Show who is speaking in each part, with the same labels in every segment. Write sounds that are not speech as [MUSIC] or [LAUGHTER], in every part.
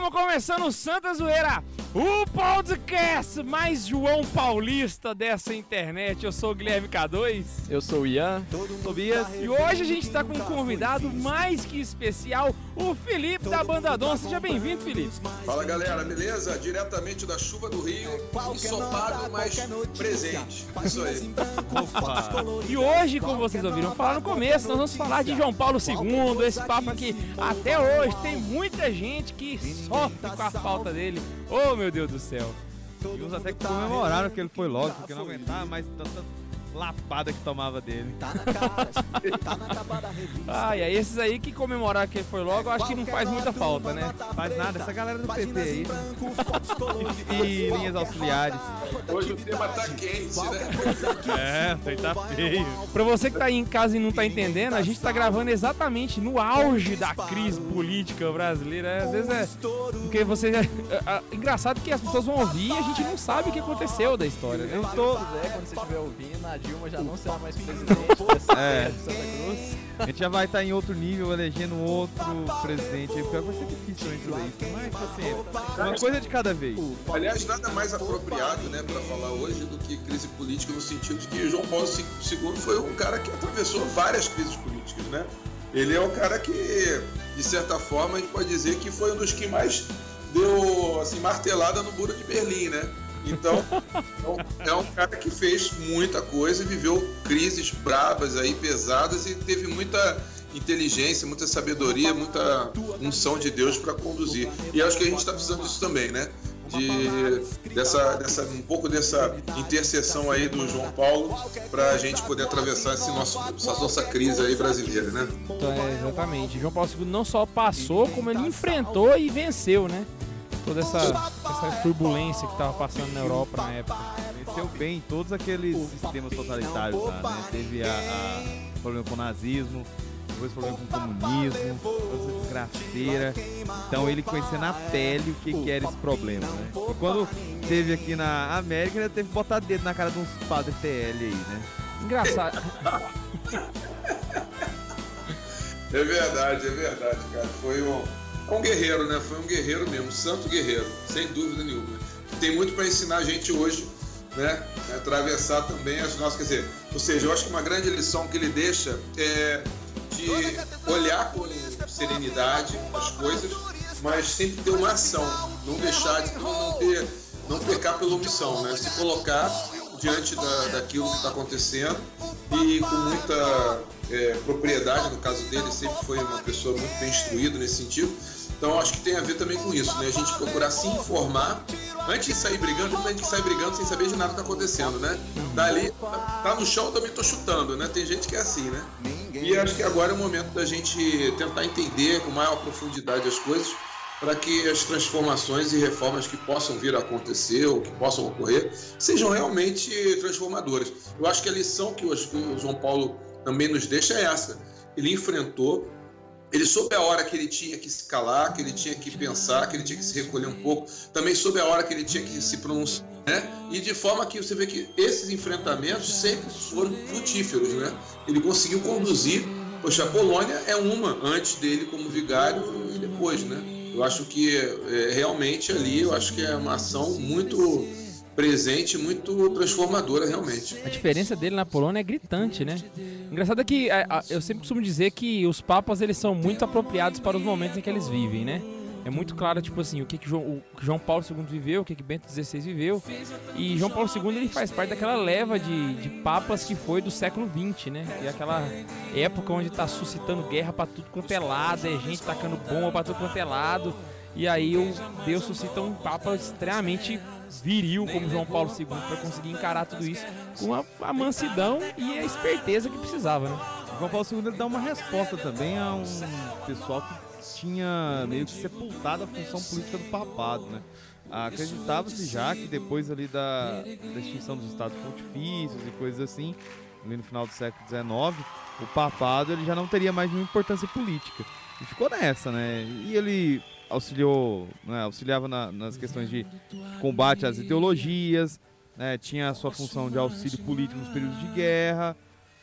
Speaker 1: estamos começando o Santa Zoeira, o podcast mais João Paulista dessa internet. Eu sou o Guilherme K2.
Speaker 2: Eu sou o Ian.
Speaker 1: Tobias. E hoje a gente está com um convidado mais que especial, o Felipe da Banda Dom. Seja bem-vindo, Felipe.
Speaker 3: Fala galera, beleza? Diretamente da chuva do Rio, ensopado, mas presente. Isso aí.
Speaker 1: e hoje, como vocês ouviram falar no começo, nós vamos falar de João Paulo II, esse papo aqui. Até hoje tem muita gente que sofre com a falta dele. Oh, meu Deus do céu.
Speaker 2: E uns até que comemoraram que ele foi logo, porque não aguentava mais lapada que tomava dele. Tá na cara,
Speaker 1: tá na Ah, e aí esses aí que comemorar que ele foi logo, eu acho que não faz muita falta, né?
Speaker 2: Faz nada, essa galera do PT aí. [LAUGHS] e linhas auxiliares.
Speaker 3: Hoje o tema tá quente, né? [LAUGHS]
Speaker 2: É, tá feio.
Speaker 1: Pra você que tá aí em casa e não tá entendendo, a gente tá gravando exatamente no auge da crise política brasileira. Às vezes é. Porque você. É, é, engraçado que as pessoas vão ouvir e a gente não sabe o que aconteceu da história. Né?
Speaker 2: Eu tô.
Speaker 4: É, quando você estiver ouvindo, a Dilma já não será mais presidente é. de Santa Cruz.
Speaker 2: A gente já vai estar em outro nível, elegendo outro presidente. Pior vai ser difícil isso daí. Mas, assim, uma coisa de cada vez.
Speaker 3: Aliás, nada mais apropriado, né, para falar hoje do que crise política no sentido de que João Paulo II foi um cara que atravessou várias crises políticas, né? Ele é o cara que, de certa forma, a gente pode dizer que foi um dos que mais deu assim martelada no muro de Berlim, né? Então, é um cara que fez muita coisa, viveu crises bravas aí, pesadas e teve muita inteligência, muita sabedoria, muita unção de Deus para conduzir. E acho que a gente está precisando disso também, né? De, dessa, dessa, um pouco dessa interseção aí do João Paulo para a gente poder atravessar esse nosso, essa nossa crise aí brasileira, né?
Speaker 1: Então, é, exatamente. João Paulo II não só passou, como ele enfrentou e venceu, né? Toda essa, essa turbulência que estava passando na Europa na época.
Speaker 2: Venceu bem todos aqueles sistemas totalitários lá, né? Teve a, a problema com o nazismo, depois problema com o comunismo, toda essa desgraceira. Então ele conhecia na pele o que, que era esse problema, né? E quando teve aqui na América, ele teve que botar dedo na cara de uns padres TL aí, né?
Speaker 1: Engraçado. [LAUGHS]
Speaker 3: É verdade, é verdade, cara. Foi um um guerreiro, né? Foi um guerreiro mesmo, santo guerreiro, sem dúvida nenhuma. Tem muito para ensinar a gente hoje, né? Atravessar também as nossas, quer dizer, ou seja, eu acho que uma grande lição que ele deixa é de olhar com serenidade as coisas, mas sempre ter uma ação, não deixar de não, ter, não pecar pela omissão, né? Se colocar diante da, daquilo que está acontecendo e com muita é, propriedade, no caso dele, sempre foi uma pessoa muito bem instruída nesse sentido, então acho que tem a ver também com isso, né? A gente procurar se informar antes de sair brigando, a gente sai brigando sem saber de nada que tá acontecendo, né? Dali, tá no chão, eu também tô chutando, né? Tem gente que é assim, né? E acho que agora é o momento da gente tentar entender com maior profundidade as coisas para que as transformações e reformas que possam vir a acontecer ou que possam ocorrer sejam realmente transformadoras. Eu acho que a lição que o João Paulo também nos deixa é essa. Ele enfrentou ele soube a hora que ele tinha que se calar, que ele tinha que pensar, que ele tinha que se recolher um pouco. Também soube a hora que ele tinha que se pronunciar, né? E de forma que você vê que esses enfrentamentos sempre foram frutíferos, né? Ele conseguiu conduzir. Poxa, a Polônia é uma antes dele como vigário e depois, né? Eu acho que é, realmente ali, eu acho que é uma ação muito presente, muito transformadora realmente.
Speaker 1: A diferença dele na Polônia é gritante, né? Engraçado é que a, a, eu sempre costumo dizer que os papas eles são muito apropriados para os momentos em que eles vivem, né? É muito claro, tipo assim, o que, que, João, o João Paulo II viveu, o que, que Bento XVI viveu. E João Paulo II ele faz parte daquela leva de, de papas que foi do século XX, né? Que é aquela época onde está suscitando guerra para tudo quanto é lado, é gente tacando bomba para tudo quanto é lado. E aí o Deus suscita um papa extremamente viril como João Paulo II para conseguir encarar tudo isso com a, a, mansidão e a esperteza que precisava, né?
Speaker 2: João Paulo II dá uma resposta também a um pessoal que tinha meio que sepultado a função política do papado, né? Acreditava-se já que depois ali da, da extinção dos estados pontifícios e coisas assim, ali no final do século XIX, o papado ele já não teria mais nenhuma importância política. E ficou nessa, né? E ele auxiliou, né, auxiliava na, nas questões de combate às ideologias, né, tinha a sua função de auxílio político nos períodos de guerra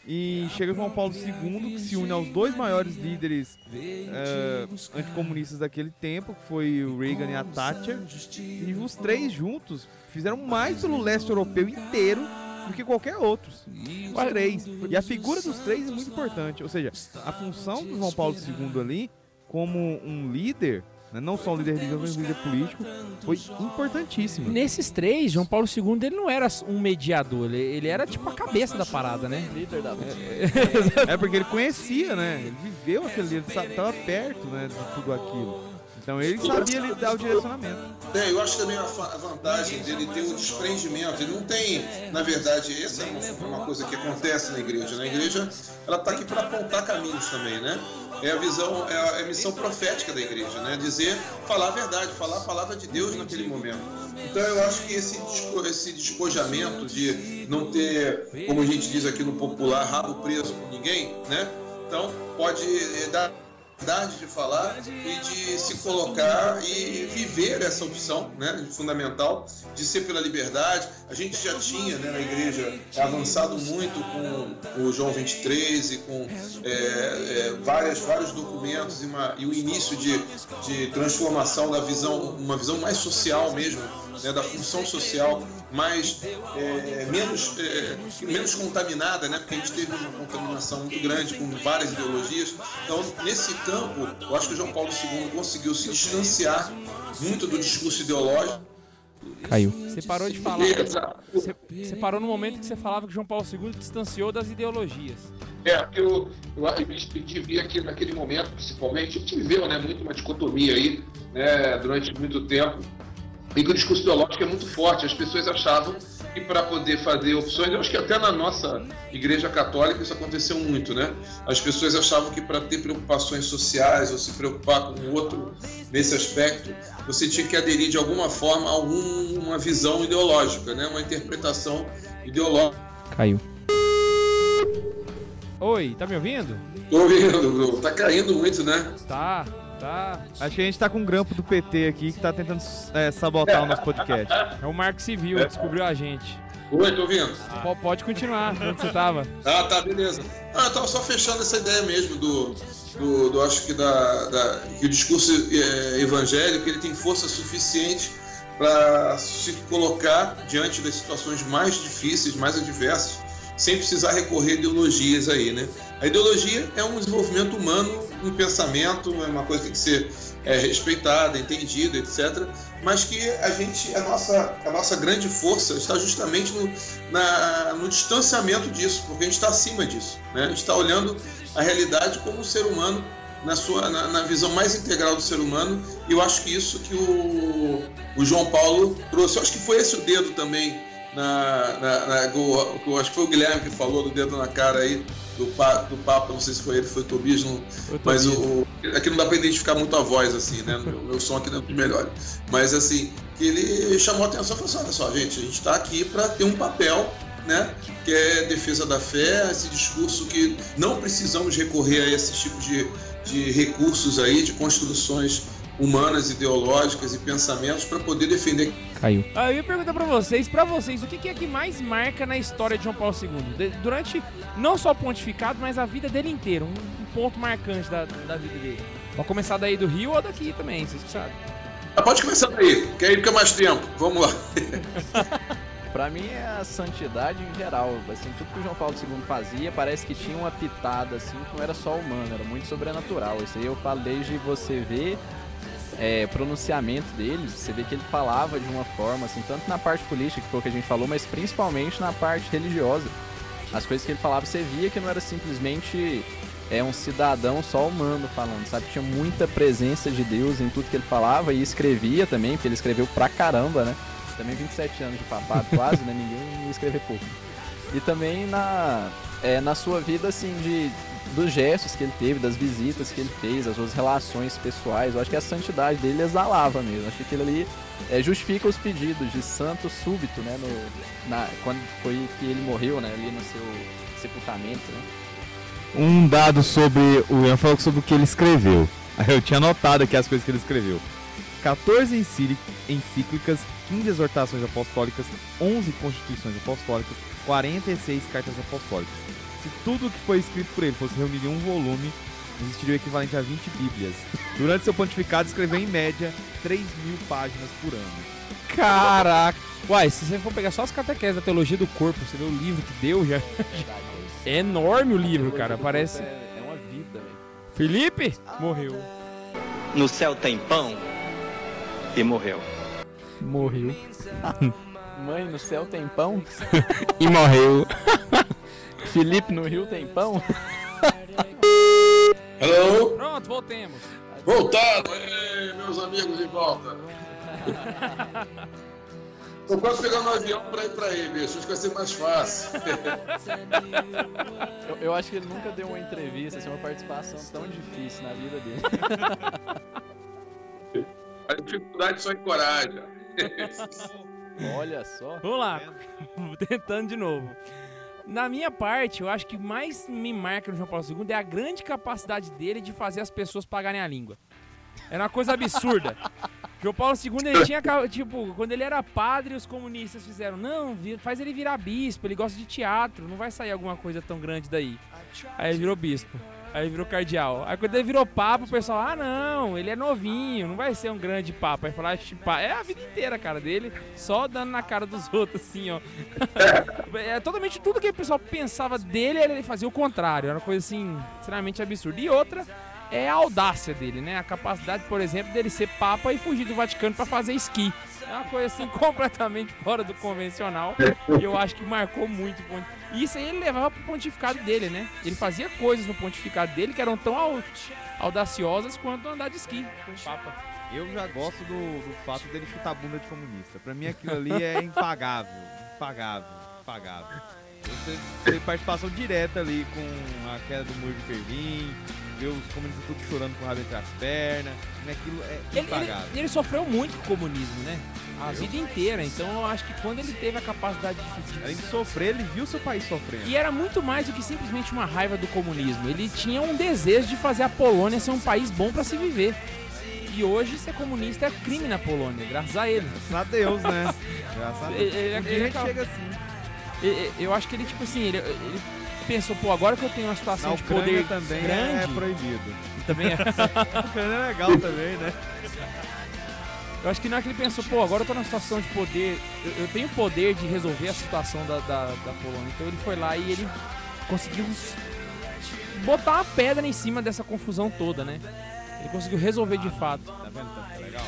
Speaker 2: E chega João Paulo II, que se une aos dois maiores líderes é, anticomunistas daquele tempo, que foi o Reagan e a Thatcher. E os três juntos fizeram mais pelo leste europeu inteiro do que qualquer outro. Os três. E a figura dos três é muito importante. Ou seja, a função do João Paulo II ali, como um líder, né, não só um líder religioso, mas um líder político, foi importantíssima.
Speaker 1: Nesses três, João Paulo II ele não era um mediador, ele, ele era tipo a cabeça da parada, né?
Speaker 4: Líder da
Speaker 2: É porque ele conhecia, né? Ele viveu aquele, ele estava perto né, de tudo aquilo. Então ele sabia ele dar o direcionamento.
Speaker 3: É, eu acho também a, a vantagem dele ter o desprendimento. Ele não tem, na verdade, essa é uma, uma coisa que acontece na igreja. Na igreja, ela está aqui para apontar caminhos também, né? É a visão, é a, é a missão profética da igreja, né? Dizer, falar a verdade, falar a palavra de Deus naquele momento. Então eu acho que esse, esse despojamento de não ter, como a gente diz aqui no popular, rabo preso com ninguém, né? Então pode eh, dar de falar e de se colocar e viver essa opção, né, fundamental de ser pela liberdade. A gente já tinha, né, na igreja avançado muito com o João 23 e com é, é, várias, vários documentos e, uma- e o início de, de transformação da visão, uma visão mais social mesmo, né, da função social mais é, menos é, menos contaminada, né? Porque a gente teve uma contaminação muito grande com várias ideologias. Então, nesse campo, eu acho que o João Paulo II conseguiu se distanciar muito do discurso ideológico.
Speaker 1: Caiu. Você parou de falar. Você, você parou no momento que você falava que João Paulo II distanciou das ideologias.
Speaker 3: É, porque eu, eu, a gente via que naquele momento, principalmente, a gente viveu né, muito uma dicotomia aí, né, durante muito tempo, e que o discurso ideológico é muito forte. As pessoas achavam que para poder fazer opções, eu acho que até na nossa igreja católica isso aconteceu muito, né? As pessoas achavam que para ter preocupações sociais ou se preocupar com o outro nesse aspecto, você tinha que aderir de alguma forma a alguma visão ideológica, né? Uma interpretação ideológica.
Speaker 1: Caiu. Oi, tá me ouvindo?
Speaker 3: Tô ouvindo, Bruno. tá caindo muito, né?
Speaker 1: Tá, tá.
Speaker 2: Acho que a gente tá com um grampo do PT aqui que tá tentando é, sabotar o nosso podcast.
Speaker 1: É o Marco Civil, descobriu a gente.
Speaker 3: Oi, tô ouvindo?
Speaker 1: Po- Pode continuar, onde você tava.
Speaker 3: Ah, tá, beleza. Ah, eu tava só fechando essa ideia mesmo do, do, do acho que da, da- que o discurso é, evangélico ele tem força suficiente para se colocar diante das situações mais difíceis, mais adversas, sem precisar recorrer a ideologias aí, né? A ideologia é um desenvolvimento humano, um pensamento, é uma coisa que tem que ser é, respeitada, entendida, etc. Mas que a gente, a nossa, a nossa grande força está justamente no, na- no distanciamento disso, porque a gente está acima disso. Né? A gente está olhando a realidade como um ser humano na sua na, na visão mais integral do ser humano. E eu acho que isso que o, o João Paulo trouxe. Eu acho que foi esse o dedo também na, na, na- o- o- acho que foi o Guilherme que falou do dedo na cara aí do, do Papa, não sei se foi ele, foi o Tobias, não, mas o, aqui não dá para identificar muito a voz, assim, né? Meu, meu som aqui não é dos melhores. Mas, assim, que ele chamou a atenção e falou assim: olha só, gente, a gente está aqui para ter um papel, né? Que é defesa da fé, esse discurso que não precisamos recorrer a esse tipo de, de recursos aí, de construções humanas, ideológicas e pensamentos para poder defender
Speaker 1: Caiu. Ah, eu ia perguntar pra vocês, pra vocês, o que é que mais marca na história de João Paulo II? De- durante, não só o pontificado, mas a vida dele inteira. Um, um ponto marcante da, da vida dele. Pode começar daí do Rio ou daqui também, vocês que sabem.
Speaker 3: Ah, pode começar daí, que aí fica mais tempo. Vamos lá. [LAUGHS]
Speaker 4: Pra mim é a santidade em geral. Assim, tudo que o João Paulo II fazia parece que tinha uma pitada assim, que não era só humano, era muito sobrenatural. Isso aí eu falo desde você ver é, pronunciamento dele, você vê que ele falava de uma forma, assim, tanto na parte política, que foi o que a gente falou, mas principalmente na parte religiosa. As coisas que ele falava, você via que não era simplesmente é um cidadão só humano falando, sabe? Tinha muita presença de Deus em tudo que ele falava e escrevia também, porque ele escreveu pra caramba, né? Também 27 anos de papado quase, né? Ninguém ia escrever pouco. E também na, é, na sua vida, assim, de, dos gestos que ele teve, das visitas que ele fez, as suas relações pessoais. Eu acho que a santidade dele exalava mesmo. Eu acho que aquilo ali é, justifica os pedidos de santo súbito, né? No, na, quando foi que ele morreu, né? Ali no seu sepultamento, né?
Speaker 2: Um dado sobre o Ian falou sobre o que ele escreveu. [LAUGHS] Eu tinha anotado aqui as coisas que ele escreveu. 14 encíli- encíclicas, 15 exortações apostólicas, 11 constituições apostólicas, 46 cartas apostólicas, Se tudo que foi escrito por ele fosse reunido em um volume, existiria o equivalente a 20 bíblias. Durante seu pontificado, escreveu em média 3 mil páginas por ano.
Speaker 1: Caraca! Uai, se você for pegar só as catequeses da teologia do corpo, você vê o livro que deu já. É [LAUGHS] enorme o livro, cara. Parece.
Speaker 4: É, é uma vida, velho.
Speaker 1: Felipe morreu.
Speaker 5: No céu tem pão e morreu.
Speaker 1: Morreu.
Speaker 4: Mãe, no céu tem pão? [LAUGHS]
Speaker 1: E morreu. [LAUGHS]
Speaker 4: Felipe, no rio tem pão? [LAUGHS]
Speaker 3: Hello?
Speaker 1: Pronto, voltemos.
Speaker 3: Voltado! Ei, meus amigos de volta! Tô quase pegando um avião pra ir pra bicho. Acho que vai ser mais fácil. [LAUGHS]
Speaker 4: Eu, eu acho que ele nunca deu uma entrevista, assim, uma participação tão difícil na vida dele.
Speaker 3: A dificuldade só encoraja.
Speaker 4: Olha só.
Speaker 1: Vamos lá. [LAUGHS] Tentando de novo. Na minha parte, eu acho que mais me marca no João Paulo II é a grande capacidade dele de fazer as pessoas pagarem a língua. Era uma coisa absurda. [LAUGHS] João Paulo II, ele tinha, tipo, quando ele era padre, os comunistas fizeram, não, faz ele virar bispo, ele gosta de teatro, não vai sair alguma coisa tão grande daí. Aí ele virou bispo. Aí virou cardeal. Aí quando ele virou papa, o pessoal, ah não, ele é novinho, não vai ser um grande papa. Aí falar, é a vida inteira, cara, dele, só dando na cara dos [LAUGHS] outros, assim, ó. [LAUGHS] É totalmente tudo que o pessoal pensava dele, ele fazia o contrário. Era uma coisa assim, extremamente absurda. E outra é a audácia dele, né? A capacidade, por exemplo, dele ser papa e fugir do Vaticano pra fazer esqui. É uma coisa assim [LAUGHS] completamente fora do convencional. E eu acho que marcou muito. o E isso aí ele levava pro pontificado dele, né? Ele fazia coisas no pontificado dele que eram tão au- audaciosas quanto andar de esqui com o papa.
Speaker 2: Eu já gosto do, do fato dele chutar bunda de comunista. Pra mim aquilo ali é impagável. Impagável. Impagável. Você teve participação direta ali com a queda do muro de Berlim, ver os comunistas tudo chorando com o rabo entre as pernas. Mim Aquilo é
Speaker 1: Ele, ele, ele sofreu muito com o comunismo, né? A vida inteira. Então eu acho que quando ele teve a capacidade de-
Speaker 2: Além de sofrer, ele viu seu país sofrendo.
Speaker 1: E era muito mais do que simplesmente uma raiva do comunismo. Ele tinha um desejo de fazer a Polônia ser um país bom pra se viver. E hoje ser comunista é crime na Polônia, graças a ele.
Speaker 2: Graças a Deus, né? [LAUGHS] Graças a Deus.
Speaker 1: Ele- ele- ele acaba-
Speaker 2: chega assim.
Speaker 1: Eu acho que ele, tipo assim, ele, ele pensou, pô, agora que eu tenho uma
Speaker 2: Na
Speaker 1: situação de
Speaker 2: Ucrânia
Speaker 1: poder
Speaker 2: também
Speaker 1: grande,
Speaker 2: é proibido.
Speaker 1: também é-
Speaker 2: A [LAUGHS] [LAUGHS] Ucrânia é legal também, né?
Speaker 1: Eu acho que não é que ele pensou, pô, agora eu tô numa situação de poder, eu, eu tenho poder de resolver a situação da, da, da Polônia. Então ele foi lá e ele conseguiu botar uma pedra em cima dessa confusão toda, né? Ele conseguiu resolver de fato.
Speaker 2: Tá vendo é legal?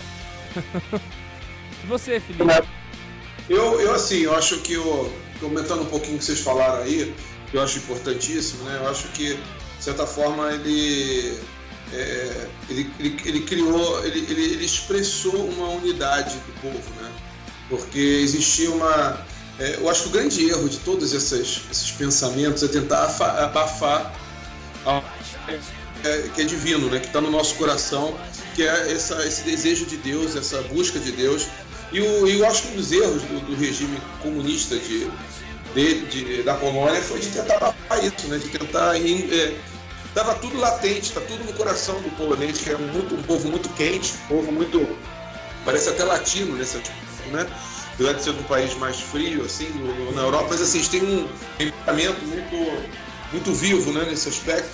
Speaker 2: [LAUGHS]
Speaker 1: E você, Felipe?
Speaker 3: Eu, eu assim, eu acho que, o, comentando um pouquinho o que vocês falaram aí, que eu acho importantíssimo, né? Eu acho que, de certa forma, ele, é, ele, ele, ele criou, ele, ele, ele expressou uma unidade do povo, né? Porque existia uma... é, eu acho que o grande erro de todos esses, esses pensamentos é tentar afa- abafar a- é, que é divino, né? Que está no nosso coração, que é essa, esse desejo de Deus, essa busca de Deus. E, o, eu acho que um dos erros do, do regime comunista de, de, de- da Polônia foi de tentar abafar isso, né? De tentar estava tudo latente, está tudo no coração do polonês, que é muito, um povo muito quente, um povo muito parece até latino nesse aspecto, né? Apesar de ser um país mais frio assim no- no- na Europa, mas assim têm um temperamento muito muito vivo, né? Nesse aspecto.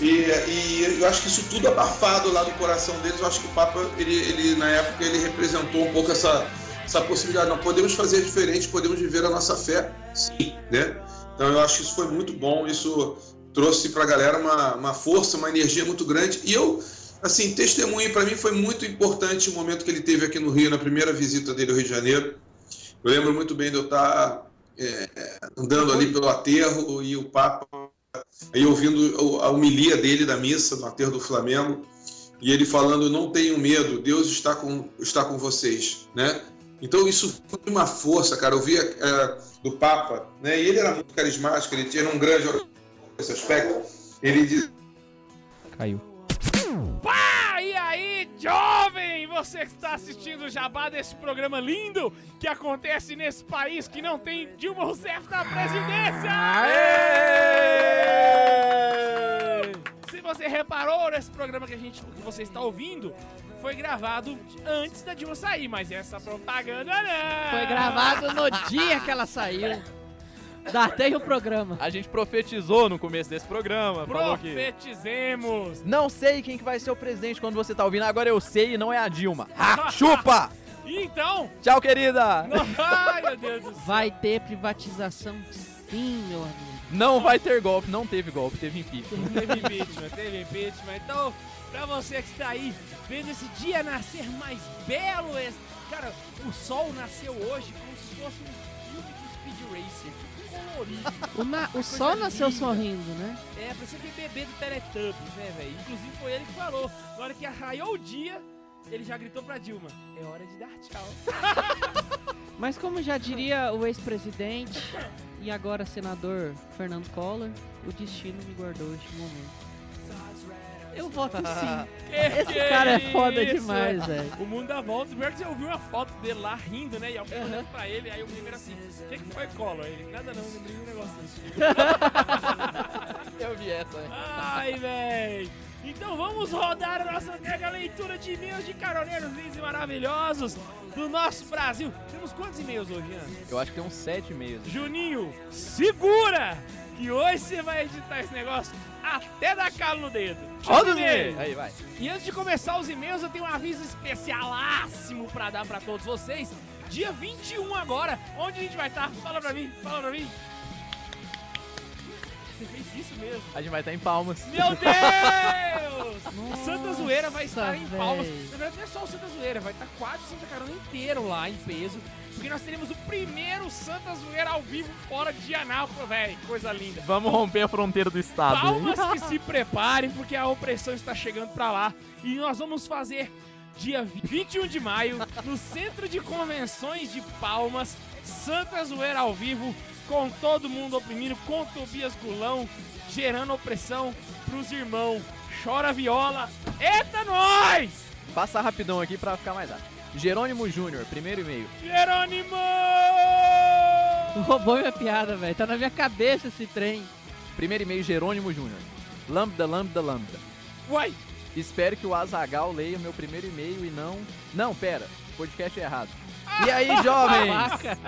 Speaker 3: E, e eu acho que isso tudo abafado lá do coração deles, eu acho que o Papa, ele, ele na época, ele representou um pouco essa, essa possibilidade. Não podemos fazer diferente, podemos viver a nossa fé, sim, né? Então eu acho que isso foi muito bom, isso trouxe para a galera uma, uma força, uma energia muito grande. E eu, assim, testemunho para mim foi muito importante o momento que ele teve aqui no Rio, na primeira visita dele ao Rio de Janeiro. Eu lembro muito bem de eu estar é, andando ali pelo aterro e o Papa aí ouvindo a homilia dele da missa no aterro do Flamengo e ele falando não tenham medo Deus está com está com vocês né então isso foi uma força cara eu via é, do Papa né e ele era muito carismático ele tinha um grande nesse aspecto ele diz
Speaker 1: Caiu. Pá! E aí, jovem? Você que está assistindo o jabá desse programa lindo que acontece nesse país que não tem Dilma Rousseff na presidência! Se você reparou nesse programa que a gente que você está ouvindo, foi gravado antes da Dilma sair, mas essa propaganda não.
Speaker 6: Foi gravado no dia que ela saiu. Datei o programa.
Speaker 4: A gente profetizou no começo desse programa. Falou que.
Speaker 1: Profetizemos!
Speaker 4: Não sei quem que vai ser o presidente quando você tá ouvindo. Agora eu sei e não é a Dilma. Ah, chupa!
Speaker 1: E então?
Speaker 4: Tchau, querida!
Speaker 1: Ai, meu Deus do céu.
Speaker 6: Vai ter privatização sim, meu amigo.
Speaker 4: Não vai ter golpe. Não teve golpe, teve impeachment.
Speaker 1: Teve impeachment, teve impeachment. Então, pra você que está aí vendo esse dia nascer mais belo, esse- cara, o sol nasceu hoje como se fosse um filme do Speed Racer, tipo colorido.
Speaker 6: O, na- o sol nasceu
Speaker 1: linda.
Speaker 6: sorrindo, né?
Speaker 1: É, parecia aquele bebê do Teletubbies, né, velho? Inclusive foi ele que falou. Na hora que arraiou o dia, ele já gritou pra Dilma: É hora de dar tchau. [LAUGHS]
Speaker 6: Mas como já diria o ex-presidente [LAUGHS] e agora senador Fernando Collor, o destino me guardou este momento. Eu voto sim. [LAUGHS] Esse cara é foda demais, velho.
Speaker 1: O mundo dá volta. Primeiro que você ouviu uma foto dele lá rindo, né? E alguém olhando pra ele, aí o primeiro assim: O que, que foi Collor? Ele: Nada não, lembrei de um negócio assim. [LAUGHS]
Speaker 4: Eu vi essa.
Speaker 1: Ai, véi. Então vamos rodar a nossa mega leitura de e-mails de caroneiros lindos e maravilhosos do nosso Brasil. Temos quantos e-mails hoje, Ana?
Speaker 4: Eu acho que tem uns sete meses.
Speaker 1: Juninho, segura! Que hoje você vai editar esse negócio até dar calo no dedo.
Speaker 4: Roda o. Aí, vai.
Speaker 1: E antes de começar os e-mails, eu tenho um aviso especialássimo pra dar pra todos vocês. Dia 21 agora, onde a gente vai estar? Fala pra mim, fala pra mim. Você fez isso mesmo.
Speaker 4: A gente vai estar em Palmas.
Speaker 1: Meu [LAUGHS] Deus! A Santa Zoeira vai estar em
Speaker 6: véi.
Speaker 1: Palmas. Na verdade, não é só o Santa Zoeira, vai estar quase o Santa Carona inteiro lá em peso. Porque nós teremos o primeiro Santa Zoeira ao vivo fora de Anápolis, velho. Coisa linda.
Speaker 4: Vamos romper a fronteira do estado.
Speaker 1: Palmas que se preparem, porque a opressão está chegando pra lá. E nós vamos fazer dia 21 de maio, no Centro de Convenções de Palmas, Santa Zoeira ao vivo, com todo mundo oprimindo, com Tobias Gulão, gerando opressão pros irmãos. Chora viola. Eita, nós!
Speaker 4: Passar rapidão aqui pra ficar mais rápido. Jerônimo Júnior, primeiro e-mail.
Speaker 1: Jerônimo!
Speaker 6: Roubou minha piada, velho. Tá na minha cabeça esse trem.
Speaker 4: Primeiro e-mail, Jerônimo Júnior. Lambda, lambda, lambda.
Speaker 1: Uai!
Speaker 4: Espero que o Azagal leia meu primeiro e-mail e não. Não, pera, podcast é errado. E aí, jovens?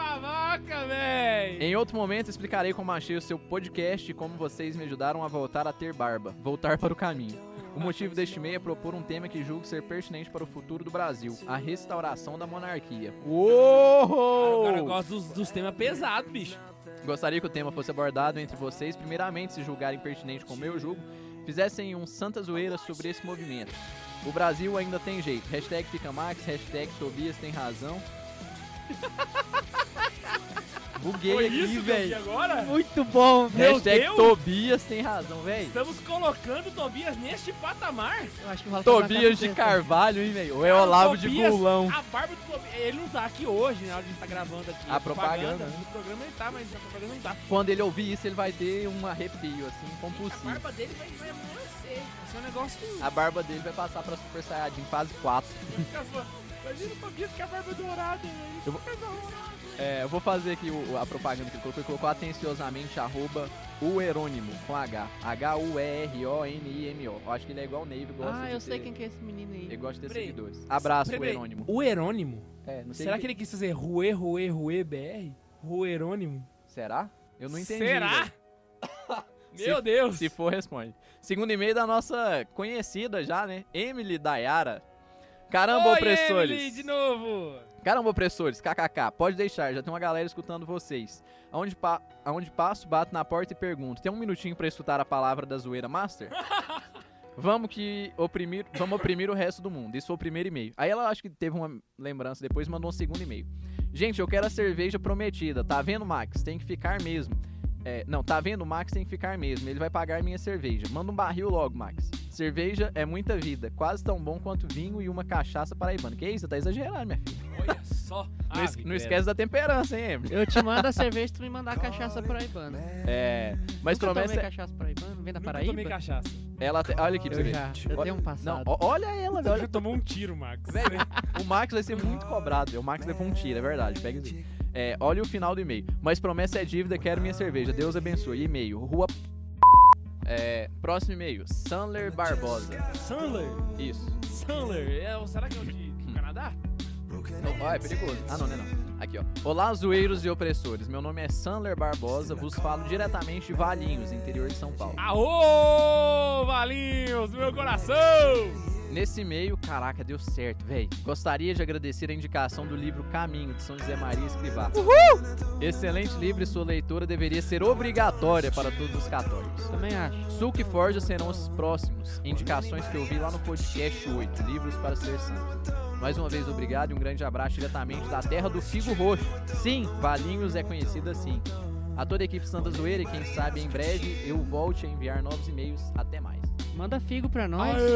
Speaker 6: Babaca.
Speaker 1: Véi!
Speaker 4: Em outro momento explicarei como achei o seu podcast e como vocês me ajudaram a voltar a ter barba, voltar para o caminho. O motivo deste e-mail é propor um tema que julgo ser pertinente para o futuro do Brasil, a restauração da monarquia. Uou!
Speaker 1: Agora eu gosto dos, dos temas pesados, bicho.
Speaker 4: Gostaria que o tema fosse abordado entre vocês, primeiramente, se julgarem pertinente como eu julgo, fizessem um santa zoeira sobre esse movimento. O Brasil ainda tem jeito. Hashtag Picamax, hashtag Tobias tem razão. [LAUGHS] Buguei
Speaker 1: Foi
Speaker 4: aqui, velho.
Speaker 1: agora?
Speaker 6: Muito bom, velho.
Speaker 1: Meu
Speaker 4: Hashtag
Speaker 1: Deus!
Speaker 4: Tobias tem razão, velho.
Speaker 1: Estamos colocando o Tobias neste patamar.
Speaker 6: Eu acho que o
Speaker 4: Tobias de. Carvalho, hein, velho? Ou é Olavo de Gulão.
Speaker 1: A barba do Tobias. Ele não tá aqui hoje, na hora de a gente tá gravando aqui.
Speaker 4: A propaganda, né?
Speaker 1: No programa ele tá, mas na propaganda não tá.
Speaker 4: Quando ele ouvir isso, ele vai ter um arrepio, assim,
Speaker 1: A
Speaker 4: compulsivo.
Speaker 1: barba dele vai, vai amolecer. Vai ser um negócio.
Speaker 4: A barba dele vai passar pra Super Saiyajin fase 4.
Speaker 1: Imagina o Tobias com a barba dourada, velho.
Speaker 4: Eu vou-
Speaker 1: hora.
Speaker 4: É, eu vou fazer aqui o- a propaganda que ele colocou. Ele colocou atenciosamente arroba o Herônimo com H. H-U-E-R-O-N-I-M-O. Eu acho que ele é igual o Nave, gosta
Speaker 6: Ah,
Speaker 4: de
Speaker 6: eu
Speaker 4: ter,
Speaker 6: sei quem que é esse menino
Speaker 4: Ele
Speaker 6: aí.
Speaker 4: gosta de ter
Speaker 1: Peraí.
Speaker 4: seguidores. Abraço,
Speaker 1: Peraí,
Speaker 4: o Herônimo.
Speaker 1: O Herônimo?
Speaker 4: É, não sei
Speaker 1: Será
Speaker 4: que-
Speaker 1: que ele quis fazer Rue, Rue, Rue, BR? Ruerônimo?
Speaker 4: Será? Eu não entendi.
Speaker 1: Será?
Speaker 4: velho. [LAUGHS]
Speaker 1: Meu Deus!
Speaker 4: Se for, responde. Segundo e-mail da nossa conhecida já, né? Emily Dayara. Caramba,
Speaker 1: Oi,
Speaker 4: opressores.
Speaker 1: Emily, de novo!
Speaker 4: Caramba, opressores, kkk, pode deixar, já tem uma galera escutando vocês. Aonde, pa aonde passo, bato na porta e pergunto: tem um minutinho pra escutar a palavra da zoeira master? [LAUGHS] Vamos que oprimir, vamos oprimir o resto do mundo. Isso foi o primeiro e-mail. Aí ela acho que teve uma lembrança depois mandou um segundo e-mail. Gente, eu quero a cerveja prometida. Tá vendo, Max? Tem que ficar mesmo. É, não, tá vendo? O Max tem que ficar mesmo. Ele vai pagar minha cerveja. Manda um barril logo, Max. Cerveja é muita vida. Quase tão bom quanto vinho e uma cachaça paraibana. Que isso? Tá exagerando, minha filha.
Speaker 1: Olha só! [LAUGHS]
Speaker 4: Não, es-
Speaker 1: Ave,
Speaker 4: não esquece da temperança, hein, Emily?
Speaker 6: Eu te mando a cerveja, tu me mandar a cachaça paraibana.
Speaker 4: É. Mas
Speaker 6: Nunca tomei
Speaker 4: promessa.
Speaker 6: cachaça paraibana? Vem da
Speaker 1: Nunca
Speaker 6: Paraíba?
Speaker 1: tomei cachaça.
Speaker 4: Ela te- Olha aqui pra você ver.
Speaker 6: já, eu tenho um
Speaker 4: Não,
Speaker 6: passado.
Speaker 4: ó- olha ela, velho.
Speaker 1: Já tomou um tiro, Max.
Speaker 4: Velho, o Max vai ser muito cobrado. O Max levou um tiro, é verdade. Pega isso. É, olha o final do e-mail. Mas promessa é dívida, quero minha cerveja. Deus abençoe. E-mail. Rua. É, próximo e-mail. Sandler Barbosa.
Speaker 1: Sandler.
Speaker 4: Isso.
Speaker 1: Sandler. É, o- será que é o de do Canadá?
Speaker 4: Ó, ó, é perigoso. Ah, não, não é não. Aqui, ó. Olá, zoeiros e opressores. Meu nome é Sandler Barbosa, vos falo diretamente de Valinhos, interior de São Paulo.
Speaker 1: Aô, Valinhos, meu coração!
Speaker 4: Nesse e-mail, caraca, deu certo, véi. Gostaria de agradecer a indicação do livro Caminho, de São José Maria Escrivá. Uhul! Excelente livro e sua leitura deveria ser obrigatória para todos os católicos.
Speaker 6: Também acho.
Speaker 4: Sulk e Forja serão os próximos. Indicações que eu vi lá no podcast 8, Livros para Ser Santo. Mais uma vez, obrigado e um grande abraço diretamente da terra do Figo Roxo. Sim, Valinhos é conhecido assim. A toda a equipe Santa Zoeira e quem sabe em breve eu volte a enviar novos e-mails. Até mais.
Speaker 6: Manda figo pra nós.
Speaker 1: Aê!